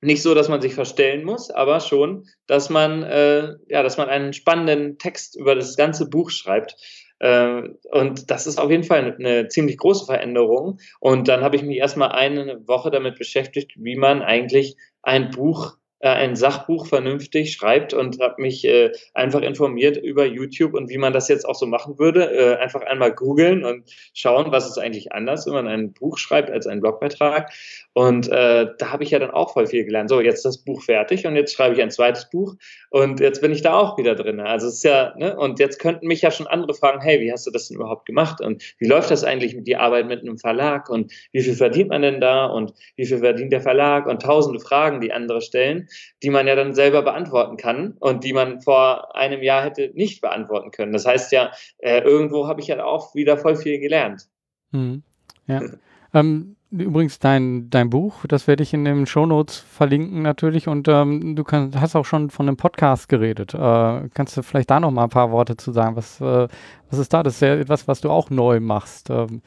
nicht so, dass man sich verstellen muss, aber schon, dass man, äh, ja, dass man einen spannenden Text über das ganze Buch schreibt. Äh, und das ist auf jeden Fall eine, ziemlich große Veränderung. Und dann habe ich mich erstmal eine Woche damit beschäftigt, wie man eigentlich ein Buch ein Sachbuch vernünftig schreibt und habe mich äh, einfach informiert über YouTube und wie man das jetzt auch so machen würde. Äh, einfach einmal googeln und schauen, was ist eigentlich anders, wenn man ein Buch schreibt als ein Blogbeitrag. Und äh, da habe ich ja dann auch voll viel gelernt. So, jetzt das Buch fertig und jetzt schreibe ich ein zweites Buch und jetzt bin ich da auch wieder drin. Also es ist ja, ne, und jetzt könnten mich ja schon andere fragen, hey, wie hast du das denn überhaupt gemacht? Und wie läuft das eigentlich mit die Arbeit mit einem Verlag? Und wie viel verdient man denn da? Und wie viel verdient der Verlag? Und tausende Fragen, die andere stellen, die man ja dann selber beantworten kann und die man vor einem Jahr hätte nicht beantworten können. Das heißt ja, äh, irgendwo habe ich ja auch wieder voll viel gelernt. Hm. Ja. ähm, Übrigens, dein, dein Buch, das werde ich in den Shownotes verlinken natürlich und ähm, du kann, hast auch schon von einem Podcast geredet. Äh, kannst du vielleicht da noch mal ein paar Worte zu sagen? Was, äh, was ist da? Das ist ja etwas, was du auch neu machst. Ähm,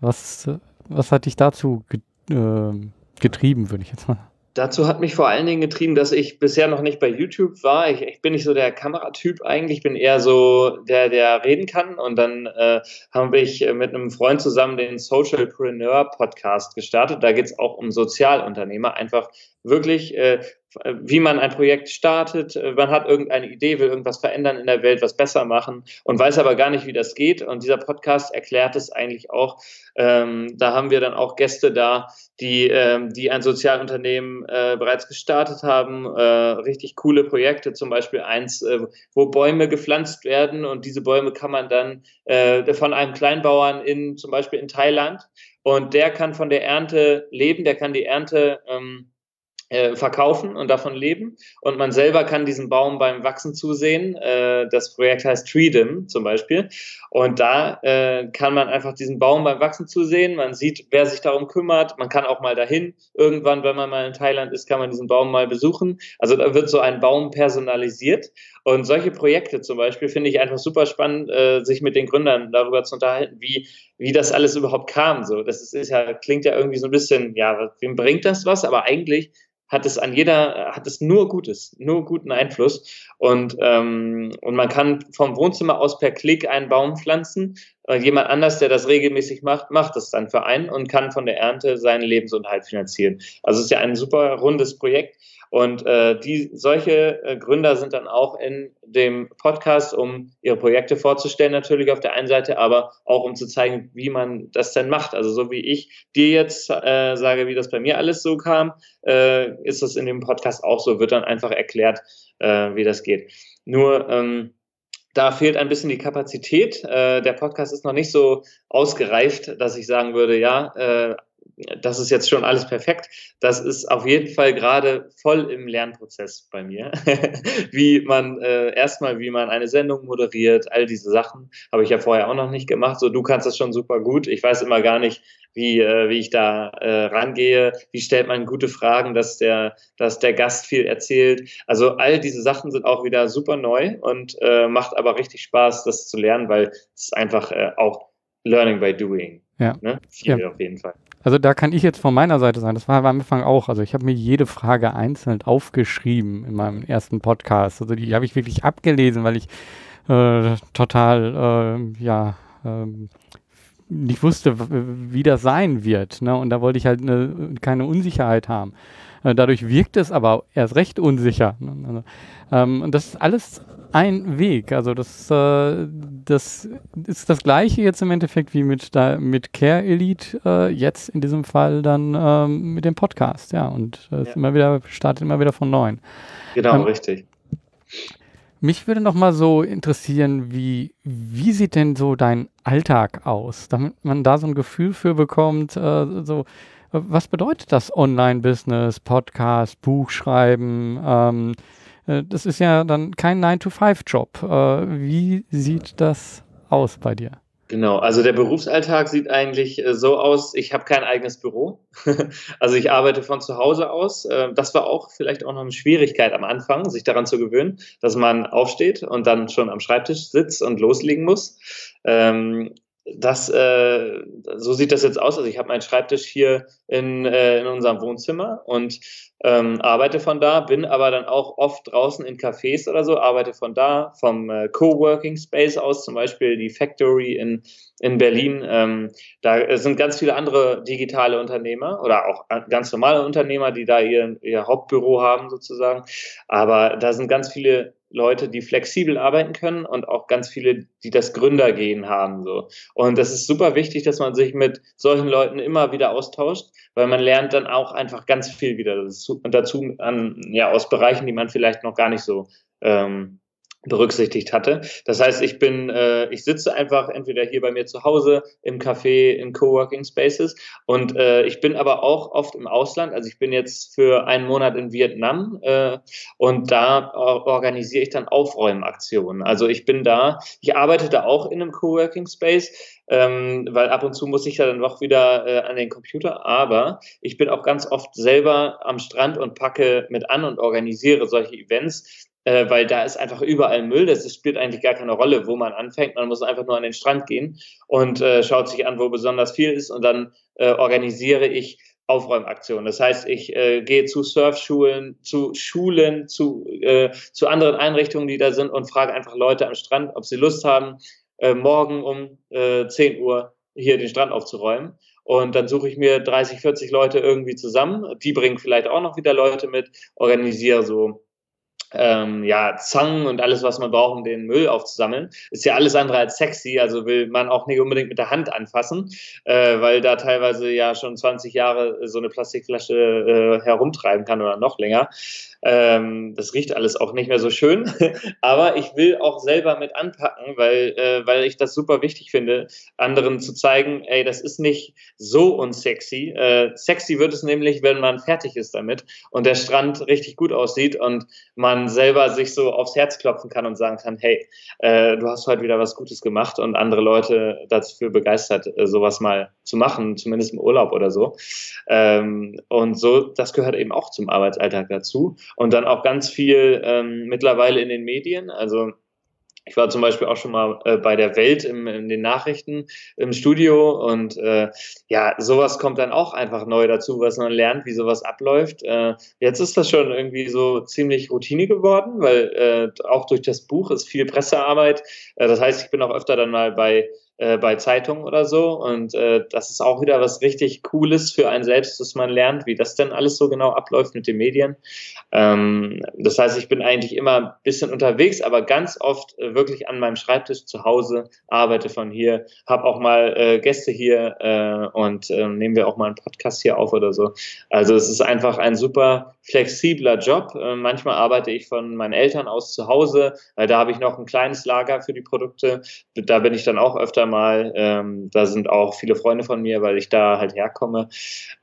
was, was hat dich dazu ge äh, getrieben, würde ich jetzt mal Dazu hat mich vor allen Dingen getrieben, dass ich bisher noch nicht bei YouTube war. Ich, ich bin nicht so der Kameratyp eigentlich, ich bin eher so der, der reden kann. Und dann äh, habe ich mit einem Freund zusammen den Socialpreneur Podcast gestartet. Da geht es auch um Sozialunternehmer, einfach wirklich äh, wie man ein Projekt startet. Man hat irgendeine Idee, will irgendwas verändern in der Welt, was besser machen und weiß aber gar nicht, wie das geht. Und dieser Podcast erklärt es eigentlich auch. Ähm, da haben wir dann auch Gäste da, die, ähm, die ein Sozialunternehmen äh, bereits gestartet haben. Äh, richtig coole Projekte, zum Beispiel eins, äh, wo Bäume gepflanzt werden und diese Bäume kann man dann äh, von einem Kleinbauern in zum Beispiel in Thailand und der kann von der Ernte leben, der kann die Ernte ähm, äh, verkaufen und davon leben. Und man selber kann diesem Baum beim Wachsen zusehen. Äh, das Projekt heißt Treedom zum Beispiel. Und da äh, kann man einfach diesen Baum beim Wachsen zusehen. Man sieht, wer sich darum kümmert. Man kann auch mal dahin. Irgendwann, wenn man mal in Thailand ist, kann man diesen Baum mal besuchen. Also da wird so ein Baum personalisiert. Und solche Projekte zum Beispiel finde ich einfach super spannend, äh, sich mit den Gründern darüber zu unterhalten, wie wie das alles überhaupt kam. So, das ist, ist ja, klingt ja irgendwie so ein bisschen, ja, wem bringt das was? Aber eigentlich hat es an jeder, hat es nur Gutes, nur guten Einfluss. Und, ähm, und man kann vom Wohnzimmer aus per Klick einen Baum pflanzen. Äh, jemand anders, der das regelmäßig macht, macht das dann für einen und kann von der Ernte seinen Lebensunterhalt finanzieren. Also es ist ja ein super rundes Projekt. Und äh, die, solche äh, Gründer sind dann auch in dem Podcast, um ihre Projekte vorzustellen, natürlich auf der einen Seite, aber auch um zu zeigen, wie man das denn macht. Also so wie ich dir jetzt äh, sage, wie das bei mir alles so kam, äh, ist das in dem Podcast auch so, wird dann einfach erklärt, äh, wie das geht. Nur ähm, da fehlt ein bisschen die Kapazität. Äh, der Podcast ist noch nicht so ausgereift, dass ich sagen würde, ja, äh, das ist jetzt schon alles perfekt. Das ist auf jeden Fall gerade voll im Lernprozess bei mir. wie man äh, erstmal, wie man eine Sendung moderiert, all diese Sachen habe ich ja vorher auch noch nicht gemacht. So, du kannst das schon super gut. Ich weiß immer gar nicht, wie, äh, wie ich da äh, rangehe, wie stellt man gute Fragen, dass der, dass der Gast viel erzählt. Also all diese Sachen sind auch wieder super neu und äh, macht aber richtig Spaß, das zu lernen, weil es einfach äh, auch Learning by Doing. Ja. Ne? Viel ja. auf jeden Fall. Also da kann ich jetzt von meiner Seite sagen, das war am Anfang auch. Also ich habe mir jede Frage einzeln aufgeschrieben in meinem ersten Podcast. Also die habe ich wirklich abgelesen, weil ich äh, total, äh, ja, äh, nicht wusste, wie das sein wird. Ne? Und da wollte ich halt eine, keine Unsicherheit haben. Äh, dadurch wirkt es aber erst recht unsicher. Also, ähm, und das ist alles ein Weg. Also das, äh, das ist das gleiche jetzt im Endeffekt wie mit, da, mit Care Elite, äh, jetzt in diesem Fall dann ähm, mit dem Podcast, ja. Und äh, ja. immer wieder, startet immer wieder von neuem. Genau, ähm, richtig. Mich würde noch mal so interessieren, wie, wie sieht denn so dein Alltag aus, damit man da so ein Gefühl für bekommt, so was bedeutet das Online-Business, Podcast, Buchschreiben, ähm, äh, das ist ja dann kein 9-to-5-Job. Äh, wie sieht das aus bei dir? Genau, also der Berufsalltag sieht eigentlich äh, so aus, ich habe kein eigenes Büro. also ich arbeite von zu Hause aus. Das war auch vielleicht auch noch eine Schwierigkeit am Anfang, sich daran zu gewöhnen, dass man aufsteht und dann schon am Schreibtisch sitzt und loslegen muss. Das, äh, so sieht das jetzt aus. Also ich habe meinen Schreibtisch hier in, äh, in unserem Wohnzimmer und ähm, arbeite von da, bin aber dann auch oft draußen in Cafés oder so, arbeite von da, vom äh, Coworking Space aus, zum Beispiel die Factory in, in Berlin. Ähm, da sind ganz viele andere digitale Unternehmer oder auch ganz normale Unternehmer, die da ihr, ihr Hauptbüro haben sozusagen. Aber da sind ganz viele Leute, die flexibel arbeiten können und auch ganz viele, die das Gründergehen haben. So. Und das ist super wichtig, dass man sich mit solchen Leuten immer wieder austauscht, weil man lernt dann auch einfach ganz viel wieder dazu, dazu an, ja, aus Bereichen, die man vielleicht noch gar nicht so ähm, berücksichtigt hatte. Das heißt, ich bin, äh, ich sitze einfach entweder hier bei mir zu Hause im Café, in Coworking Spaces und äh, ich bin aber auch oft im Ausland. Also ich bin jetzt für einen Monat in Vietnam äh, und da organisiere ich dann Aufräumaktionen. Also ich bin da, ich arbeite da auch in einem Coworking Space, ähm, weil ab und zu muss ich ja dann doch wieder äh, an den Computer. Aber ich bin auch ganz oft selber am Strand und packe mit an und organisiere solche Events, äh, weil da ist einfach überall Müll. Das spielt eigentlich gar keine Rolle, wo man anfängt. Man muss einfach nur an den Strand gehen und äh, schaut sich an, wo besonders viel ist und dann äh, organisiere ich Aufräumaktionen. Das heißt, ich äh, gehe zu Surfschulen, zu Schulen, zu, äh, zu anderen Einrichtungen, die da sind und frage einfach Leute am Strand, ob sie Lust haben, äh, morgen um äh, 10 Uhr hier den Strand aufzuräumen. Und dann suche ich mir 30, 40 Leute irgendwie zusammen. Die bringen vielleicht auch noch wieder Leute mit, organisiere so ähm, ja, Zangen und alles, was man braucht, um den Müll aufzusammeln. Ist ja alles andere als sexy, also will man auch nicht unbedingt mit der Hand anfassen, äh, weil da teilweise ja schon 20 Jahre so eine Plastikflasche äh, herumtreiben kann oder noch länger. Ähm, das riecht alles auch nicht mehr so schön, aber ich will auch selber mit anpacken, weil, äh, weil ich das super wichtig finde, anderen zu zeigen, ey, das ist nicht so unsexy. Äh, sexy wird es nämlich, wenn man fertig ist damit und der Strand richtig gut aussieht und man selber sich so aufs Herz klopfen kann und sagen kann, hey, äh, du hast heute wieder was Gutes gemacht und andere Leute dafür begeistert, äh, sowas mal zu machen, zumindest im Urlaub oder so. Ähm, und so, das gehört eben auch zum Arbeitsalltag dazu und dann auch ganz viel ähm, mittlerweile in den Medien. Also Ich war zum Beispiel auch schon mal äh, bei der Welt im, in den Nachrichten im Studio und äh, ja, sowas kommt dann auch einfach neu dazu, was man lernt, wie sowas abläuft. Äh, jetzt ist das schon irgendwie so ziemlich Routine geworden, weil äh, auch durch das Buch ist viel Pressearbeit. Äh, das heißt, ich bin auch öfter dann mal bei äh, bei Zeitungen oder so. Und äh, das ist auch wieder was richtig Cooles für einen selbst, dass man lernt, wie das denn alles so genau abläuft mit den Medien. Ähm, das heißt, ich bin eigentlich immer ein bisschen unterwegs, aber ganz oft äh, wirklich an meinem Schreibtisch zu Hause, arbeite von hier, habe auch mal äh, Gäste hier äh, und äh, nehmen wir auch mal einen Podcast hier auf oder so. Also es ist einfach ein super flexibler Job. Äh, manchmal arbeite ich von meinen Eltern aus zu Hause, weil da habe ich noch ein kleines Lager für die Produkte. Da bin ich dann auch öfter mal. Ähm, da sind auch viele Freunde von mir, weil ich da halt herkomme.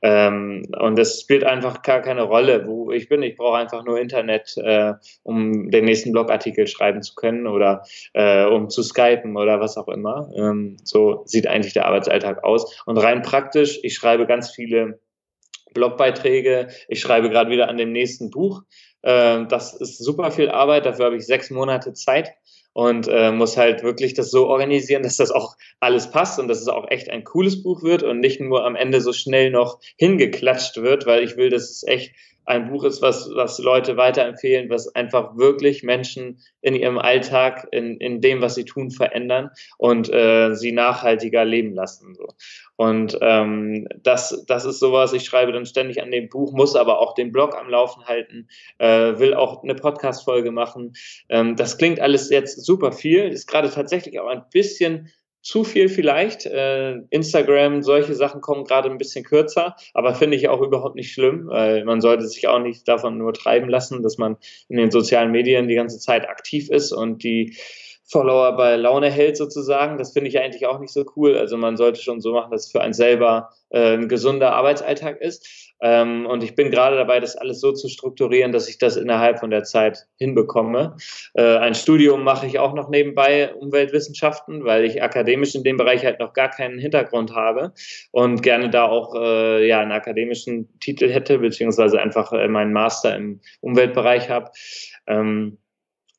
Ähm, und es spielt einfach gar keine Rolle, wo ich bin. Ich brauche einfach nur Internet, äh, um den nächsten Blogartikel schreiben zu können oder äh, um zu skypen oder was auch immer. Ähm, so sieht eigentlich der Arbeitsalltag aus. Und rein praktisch, ich schreibe ganz viele Blogbeiträge. Ich schreibe gerade wieder an dem nächsten Buch. Äh, das ist super viel Arbeit. Dafür habe ich sechs Monate Zeit und äh, muss halt wirklich das so organisieren, dass das auch alles passt und dass es auch echt ein cooles Buch wird und nicht nur am Ende so schnell noch hingeklatscht wird, weil ich will, dass es echt ein Buch ist, was, was Leute weiterempfehlen, was einfach wirklich Menschen in ihrem Alltag, in, in dem, was sie tun, verändern und äh, sie nachhaltiger leben lassen. So. Und ähm, das, das ist sowas, ich schreibe dann ständig an dem Buch, muss aber auch den Blog am Laufen halten, äh, will auch eine Podcast-Folge machen. Ähm, das klingt alles jetzt super viel, ist gerade tatsächlich auch ein bisschen zu viel vielleicht. Äh, Instagram, solche Sachen kommen gerade ein bisschen kürzer, aber finde ich auch überhaupt nicht schlimm, weil man sollte sich auch nicht davon nur treiben lassen, dass man in den sozialen Medien die ganze Zeit aktiv ist und die Follower bei Laune hält sozusagen. Das finde ich eigentlich auch nicht so cool. Also man sollte schon so machen, dass es für einen selber äh, ein gesunder Arbeitsalltag ist. Ähm, und ich bin gerade dabei, das alles so zu strukturieren, dass ich das innerhalb von der Zeit hinbekomme. Äh, ein Studium mache ich auch noch nebenbei Umweltwissenschaften, weil ich akademisch in dem Bereich halt noch gar keinen Hintergrund habe und gerne da auch äh, ja, einen akademischen Titel hätte, beziehungsweise einfach äh, meinen Master im Umweltbereich habe. Ähm,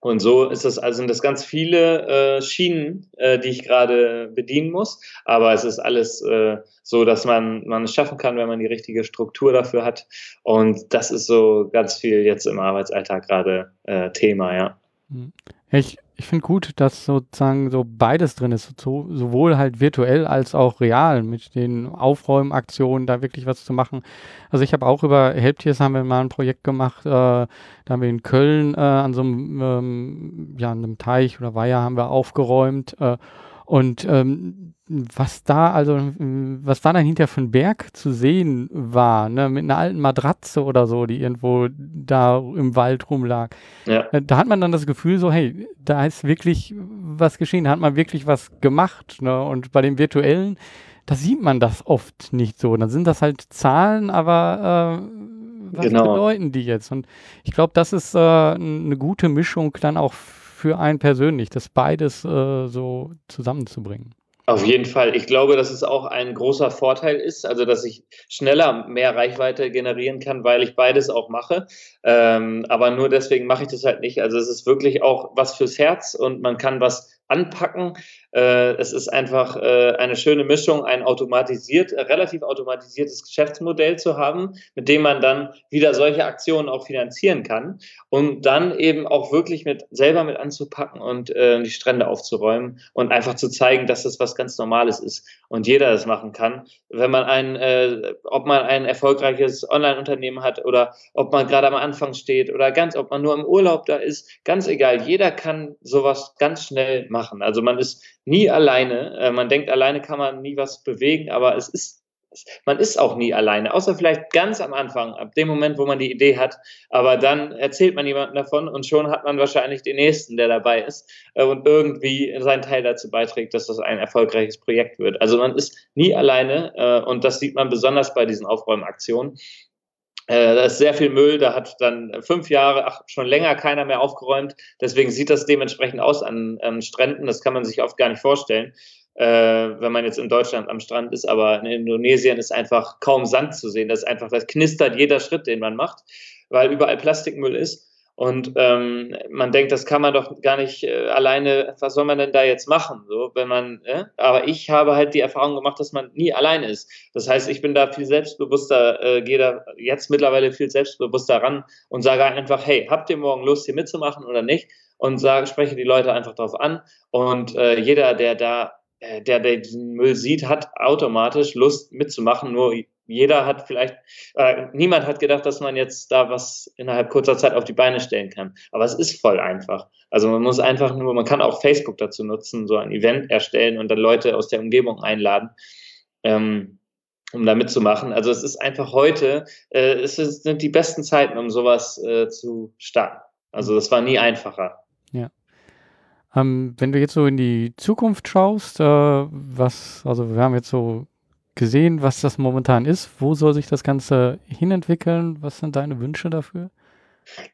und so ist es, also sind das ganz viele äh, Schienen, äh, die ich gerade bedienen muss. Aber es ist alles äh, so, dass man, man es schaffen kann, wenn man die richtige Struktur dafür hat. Und das ist so ganz viel jetzt im Arbeitsalltag gerade äh, Thema, ja. Hm. Ich ich finde gut, dass sozusagen so beides drin ist, so, sowohl halt virtuell als auch real mit den Aufräumaktionen, da wirklich was zu machen. Also ich habe auch über Helptiers haben wir mal ein Projekt gemacht, äh, da haben wir in Köln äh, an so einem, ähm, ja, einem Teich oder Weiher haben wir aufgeräumt äh, und ähm, was da, also was da dann hinter für ein Berg zu sehen war, ne, mit einer alten Matratze oder so, die irgendwo da im Wald rumlag. Ja. Äh, da hat man dann das Gefühl so, hey, da ist wirklich was geschehen, da hat man wirklich was gemacht. Ne? Und bei dem virtuellen, da sieht man das oft nicht so. Dann sind das halt Zahlen, aber äh, was genau. bedeuten die jetzt? Und ich glaube, das ist äh, eine gute Mischung dann auch für einen persönlich, das beides äh, so zusammenzubringen. Auf jeden Fall. Ich glaube, dass es auch ein großer Vorteil ist, also dass ich schneller mehr Reichweite generieren kann, weil ich beides auch mache. Ähm, aber nur deswegen mache ich das halt nicht. Also es ist wirklich auch was fürs Herz und man kann was anpacken. Äh, es ist einfach äh, eine schöne Mischung, ein automatisiert, äh, relativ automatisiertes Geschäftsmodell zu haben, mit dem man dann wieder solche Aktionen auch finanzieren kann und dann eben auch wirklich mit selber mit anzupacken und die Strände aufzuräumen und einfach zu zeigen, dass das was ganz Normales ist und jeder das machen kann. Wenn man ein, ob man ein erfolgreiches Online-Unternehmen hat oder ob man gerade am Anfang steht oder ganz, ob man nur im Urlaub da ist, ganz egal. Jeder kann sowas ganz schnell machen. Also man ist nie alleine. Äh, man denkt, alleine kann man nie was bewegen, aber es ist man ist auch nie alleine, außer vielleicht ganz am Anfang, ab dem Moment, wo man die Idee hat. Aber dann erzählt man jemandem davon und schon hat man wahrscheinlich den nächsten, der dabei ist äh, und irgendwie seinen Teil dazu beiträgt, dass das ein erfolgreiches Projekt wird. Also man ist nie alleine äh, und das sieht man besonders bei diesen Aufräumaktionen. Äh, da ist sehr viel Müll, da hat dann fünf Jahre, ach, schon länger keiner mehr aufgeräumt. Deswegen sieht das dementsprechend aus an, an Stränden. Das kann man sich oft gar nicht vorstellen, äh, wenn man jetzt in Deutschland am Strand ist. Aber in Indonesien ist einfach kaum Sand zu sehen. Das ist einfach, das knistert jeder Schritt, den man macht, weil überall Plastikmüll ist. Und ähm, man denkt, das kann man doch gar nicht äh, alleine, was soll man denn da jetzt machen? So, wenn man, äh? aber ich habe halt die Erfahrung gemacht, dass man nie allein ist. Das heißt, ich bin da viel selbstbewusster, äh, gehe da jetzt mittlerweile viel selbstbewusster ran und sage einfach, hey, habt ihr morgen Lust, hier mitzumachen oder nicht? Und sage, spreche die Leute einfach darauf an. Und äh, jeder, der da äh, der, der diesen Müll sieht, hat automatisch Lust mitzumachen. Nur jeder hat vielleicht, äh, niemand hat gedacht, dass man jetzt da was innerhalb kurzer Zeit auf die Beine stellen kann. Aber es ist voll einfach. Also man muss einfach nur, man kann auch Facebook dazu nutzen, so ein Event erstellen und dann Leute aus der Umgebung einladen. Ähm, um da mitzumachen. Also es ist einfach heute, äh, es ist, sind die besten Zeiten, um sowas äh, zu starten. Also das war nie einfacher. Ja. Ähm, wenn du jetzt so in die Zukunft schaust, äh, was, also wir haben jetzt so gesehen, was das momentan ist. Wo soll sich das Ganze hinentwickeln? Was sind deine Wünsche dafür?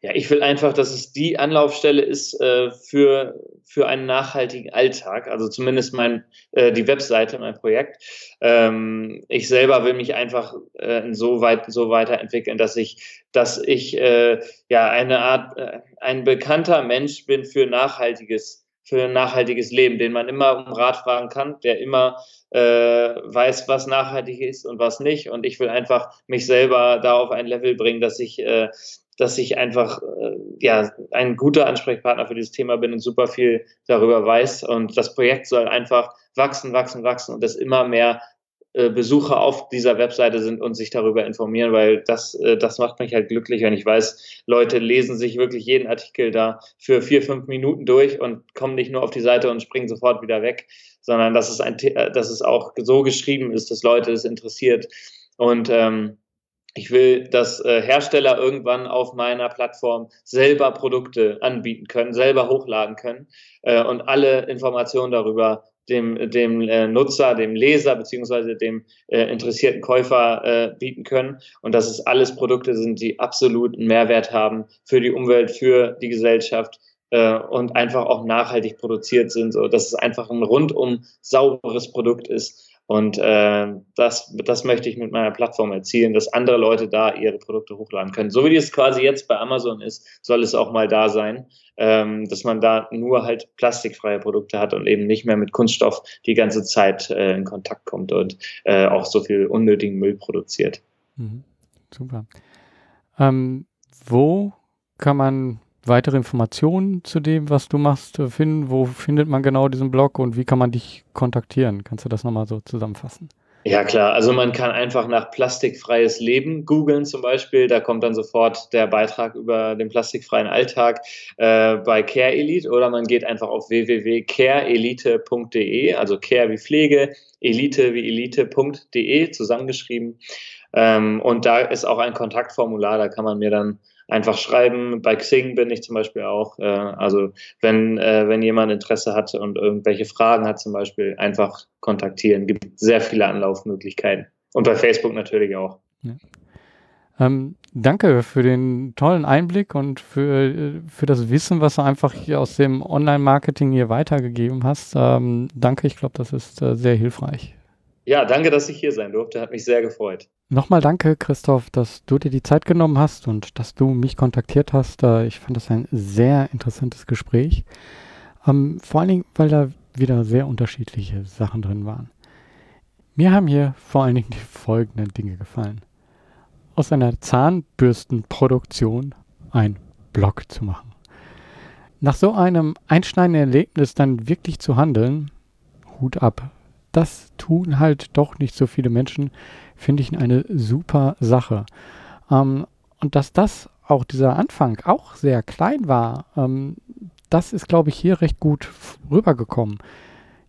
Ja, ich will einfach, dass es die Anlaufstelle ist äh, für, für einen nachhaltigen Alltag. Also zumindest mein, äh, die Webseite, mein Projekt. Ähm, ich selber will mich einfach äh, so weit so weiterentwickeln, dass ich, dass ich äh, ja eine Art äh, ein bekannter Mensch bin für nachhaltiges für ein nachhaltiges Leben, den man immer um Rat fragen kann, der immer äh, weiß, was nachhaltig ist und was nicht. Und ich will einfach mich selber da auf ein Level bringen, dass ich, äh, dass ich einfach äh, ja ein guter Ansprechpartner für dieses Thema bin und super viel darüber weiß. Und das Projekt soll einfach wachsen, wachsen, wachsen und das immer mehr Besucher auf dieser Webseite sind und sich darüber informieren, weil das, äh, das macht mich halt glücklich, wenn ich weiß, Leute lesen sich wirklich jeden Artikel da für vier, fünf Minuten durch und kommen nicht nur auf die Seite und springen sofort wieder weg, sondern dass es, ein, äh, dass es auch so geschrieben ist, dass Leute es interessiert. Und ähm, ich will, dass äh, Hersteller irgendwann auf meiner Plattform selber Produkte anbieten können, selber hochladen können äh, und alle Informationen darüber dem, dem äh, Nutzer, dem Leser beziehungsweise dem äh, interessierten Käufer äh, bieten können und dass es alles Produkte sind, die absoluten Mehrwert haben für die Umwelt, für die Gesellschaft äh, und einfach auch nachhaltig produziert sind, so dass es einfach ein rundum sauberes Produkt ist. Und äh, das, das möchte ich mit meiner Plattform erzielen, dass andere Leute da ihre Produkte hochladen können. So wie es quasi jetzt bei Amazon ist, soll es auch mal da sein, ähm, dass man da nur halt plastikfreie Produkte hat und eben nicht mehr mit Kunststoff die ganze Zeit äh, in Kontakt kommt und äh, auch so viel unnötigen Müll produziert. Mhm. Super. Ähm, wo kann man weitere Informationen zu dem, was du machst, äh, finden? Wo findet man genau diesen Blog und wie kann man dich kontaktieren? Kannst du das nochmal so zusammenfassen? Ja, klar. Also man kann einfach nach plastikfreies Leben googeln zum Beispiel. Da kommt dann sofort der Beitrag über den plastikfreien Alltag äh, bei Care Elite oder man geht einfach auf www.careelite.de, also Care wie Pflege, Elite wie Elite.de zusammengeschrieben. Ähm, und da ist auch ein Kontaktformular, da kann man mir dann einfach schreiben. Bei Xing bin ich zum Beispiel auch. Äh, also wenn, äh, wenn jemand Interesse hat und irgendwelche Fragen hat zum Beispiel, einfach kontaktieren. Gibt sehr viele Anlaufmöglichkeiten. Und bei Facebook natürlich auch. Ja. Ähm, danke für den tollen Einblick und für, für das Wissen, was du einfach hier aus dem Online-Marketing hier weitergegeben hast. Ähm, danke, ich glaube, das ist äh, sehr hilfreich. Ja, danke, dass ich hier sein durfte. Hat mich sehr gefreut. Nochmal danke, Christoph, dass du dir die Zeit genommen hast und dass du mich kontaktiert hast. Äh, ich fand das ein sehr interessantes Gespräch. Ähm, vor allen Dingen, weil da wieder sehr unterschiedliche Sachen drin waren. Mir haben hier vor allen Dingen die folgenden Dinge gefallen. Aus einer Zahnbürstenproduktion ein Blog zu machen. Nach so einem einschneidenden Erlebnis dann wirklich zu handeln, Hut ab. Das tun halt doch nicht so viele Menschen finde ich eine super Sache. Ähm, und dass das auch dieser Anfang auch sehr klein war, ähm, das ist, glaube ich, hier recht gut rübergekommen.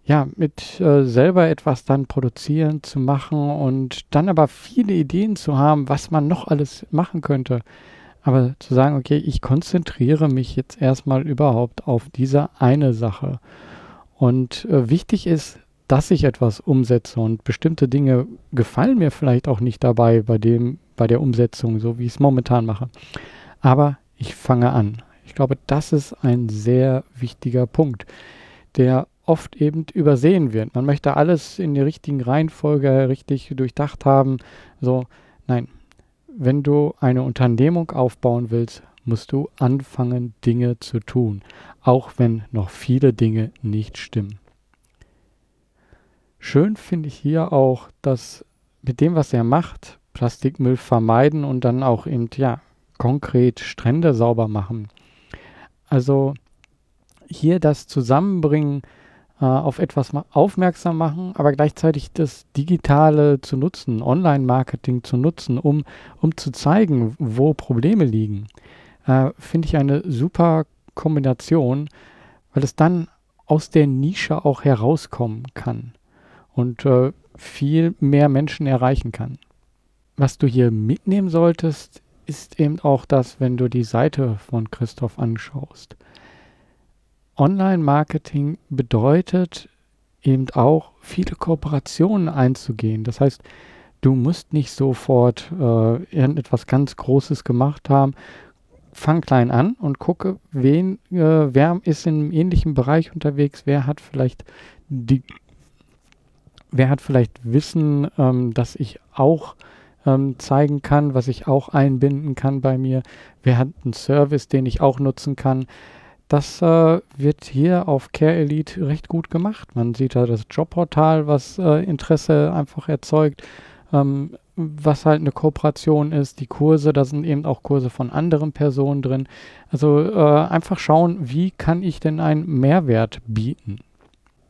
Ja, mit äh, selber etwas dann produzieren zu machen und dann aber viele Ideen zu haben, was man noch alles machen könnte. Aber zu sagen, okay, ich konzentriere mich jetzt erstmal überhaupt auf diese eine Sache. Und äh, wichtig ist, dass ich etwas umsetze und bestimmte Dinge gefallen mir vielleicht auch nicht dabei bei dem, bei der Umsetzung, so wie ich es momentan mache. Aber ich fange an. Ich glaube, das ist ein sehr wichtiger Punkt, der oft eben übersehen wird. Man möchte alles in der richtigen Reihenfolge richtig durchdacht haben. So, nein. Wenn du eine Unternehmung aufbauen willst, musst du anfangen, Dinge zu tun, auch wenn noch viele Dinge nicht stimmen. Schön finde ich hier auch, dass mit dem, was er macht, Plastikmüll vermeiden und dann auch eben, ja, konkret Strände sauber machen. Also hier das Zusammenbringen, äh, auf etwas aufmerksam machen, aber gleichzeitig das Digitale zu nutzen, Online-Marketing zu nutzen, um, um zu zeigen, wo Probleme liegen, äh, finde ich eine super Kombination, weil es dann aus der Nische auch herauskommen kann und äh, viel mehr Menschen erreichen kann. Was du hier mitnehmen solltest, ist eben auch das, wenn du die Seite von Christoph anschaust. Online-Marketing bedeutet eben auch, viele Kooperationen einzugehen. Das heißt, du musst nicht sofort äh, irgendetwas ganz Großes gemacht haben. Fang klein an und gucke, wen, äh, wer ist in einem ähnlichen Bereich unterwegs, wer hat vielleicht die, wer hat vielleicht Wissen, ähm, das ich auch ähm, zeigen kann, was ich auch einbinden kann bei mir, wer hat einen Service, den ich auch nutzen kann. Das äh, wird hier auf Care Elite recht gut gemacht. Man sieht da das Jobportal, was äh, Interesse einfach erzeugt, ähm, was halt eine Kooperation ist. Die Kurse, da sind eben auch Kurse von anderen Personen drin. Also äh, einfach schauen, wie kann ich denn einen Mehrwert bieten.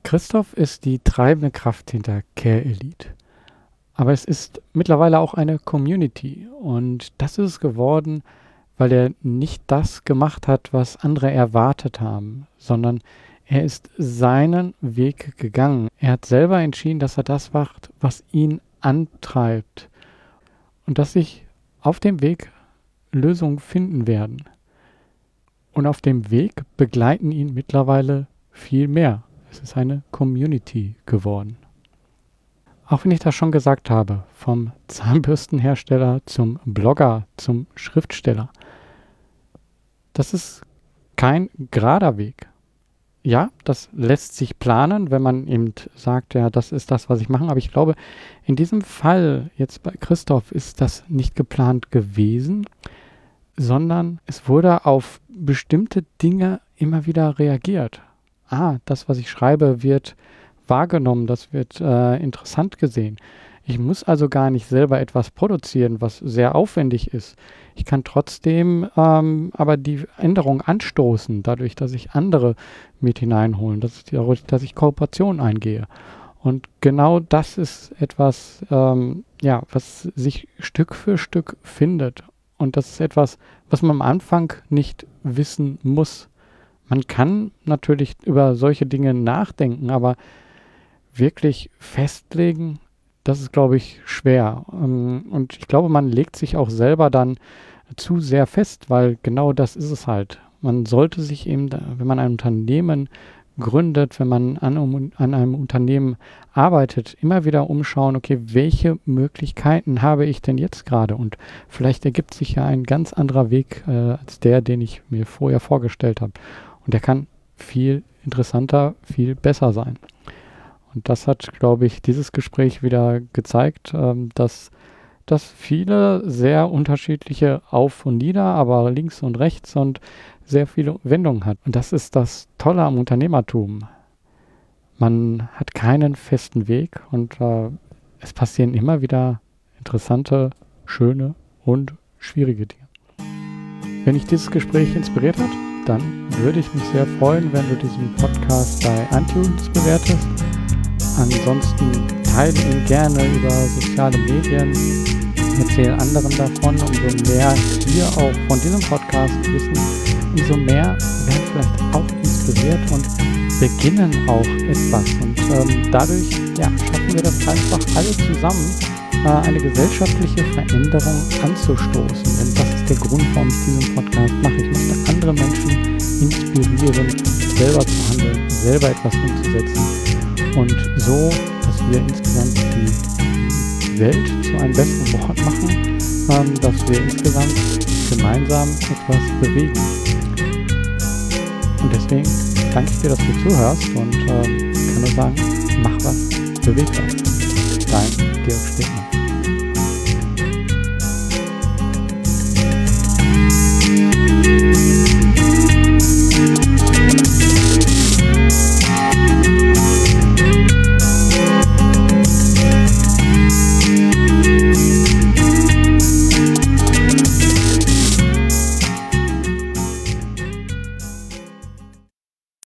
Christoph ist die treibende Kraft hinter Care Elite. Aber es ist mittlerweile auch eine Community und das ist es geworden, weil er nicht das gemacht hat, was andere erwartet haben, sondern er ist seinen Weg gegangen. Er hat selber entschieden, dass er das macht, was ihn antreibt und dass sich auf dem Weg Lösungen finden werden. Und auf dem Weg begleiten ihn mittlerweile viel mehr. Es ist eine Community geworden. Auch wenn ich das schon gesagt habe, vom Zahnbürstenhersteller zum Blogger, zum Schriftsteller das ist kein gerader Weg. Ja, das lässt sich planen, wenn man eben sagt, ja, das ist das, was ich mache. Aber ich glaube, in diesem Fall jetzt bei Christoph ist das nicht geplant gewesen, sondern es wurde auf bestimmte Dinge immer wieder reagiert. Ah, das, was ich schreibe, wird wahrgenommen, das wird äh, interessant gesehen. Ich muss also gar nicht selber etwas produzieren, was sehr aufwendig ist. Ich kann trotzdem ähm, aber die Änderung anstoßen, dadurch, dass ich andere mit hineinholen, dass, dass ich Kooperation eingehe. Und genau das ist etwas, ähm, ja, was sich Stück für Stück findet. Und das ist etwas, was man am Anfang nicht wissen muss. Man kann natürlich über solche Dinge nachdenken, aber wirklich festlegen, das ist, glaube ich, schwer. Ähm, und ich glaube, man legt sich auch selber dann zu sehr fest, weil genau das ist es halt. Man sollte sich eben, wenn man ein Unternehmen gründet, wenn man an, an, einem Unternehmen arbeitet, immer wieder umschauen, okay, welche Möglichkeiten habe ich denn jetzt gerade? Und vielleicht ergibt sich ja ein ganz anderer Weg äh, als der, den ich mir vorher vorgestellt habe. Und der kann viel interessanter, viel besser sein. Und das hat, glaube ich, dieses Gespräch wieder gezeigt, ähm, dass, dass viele sehr unterschiedliche Auf und Nieder, aber links und rechts und sehr viele Wendungen hat. Und das ist das Tolle am Unternehmertum. Man hat keinen festen Weg und äh, es passieren immer wieder interessante, schöne und schwierige Dinge. Wenn dich dieses Gespräch inspiriert hat, dann würde ich mich sehr freuen, wenn du diesen Podcast bei iTunes bewertest Ansonsten teile ihn gerne über soziale Medien. Erzähle anderen davon, umso mehr hier auch von diesem Podcast wissen, umso mehr werden vielleicht auch inspiriert und beginnen auch etwas. Und ähm, dadurch ja, schaffen wir das einfach alle zusammen, eine gesellschaftliche Veränderung anzustoßen. Denn das ist der Grund, warum ich diesen Podcast mache. Ich möchte andere Menschen inspirieren, selber zu handeln, selber etwas umzusetzen und so, dass wir insgesamt die Welt zu einem besseren Ort machen, ähm, dass wir insgesamt gemeinsam etwas bewegen. Und deswegen danke ich dir, dass du zuhörst und ähm, kann nur sagen, mach was, beweg was. Dein Georg Stettner.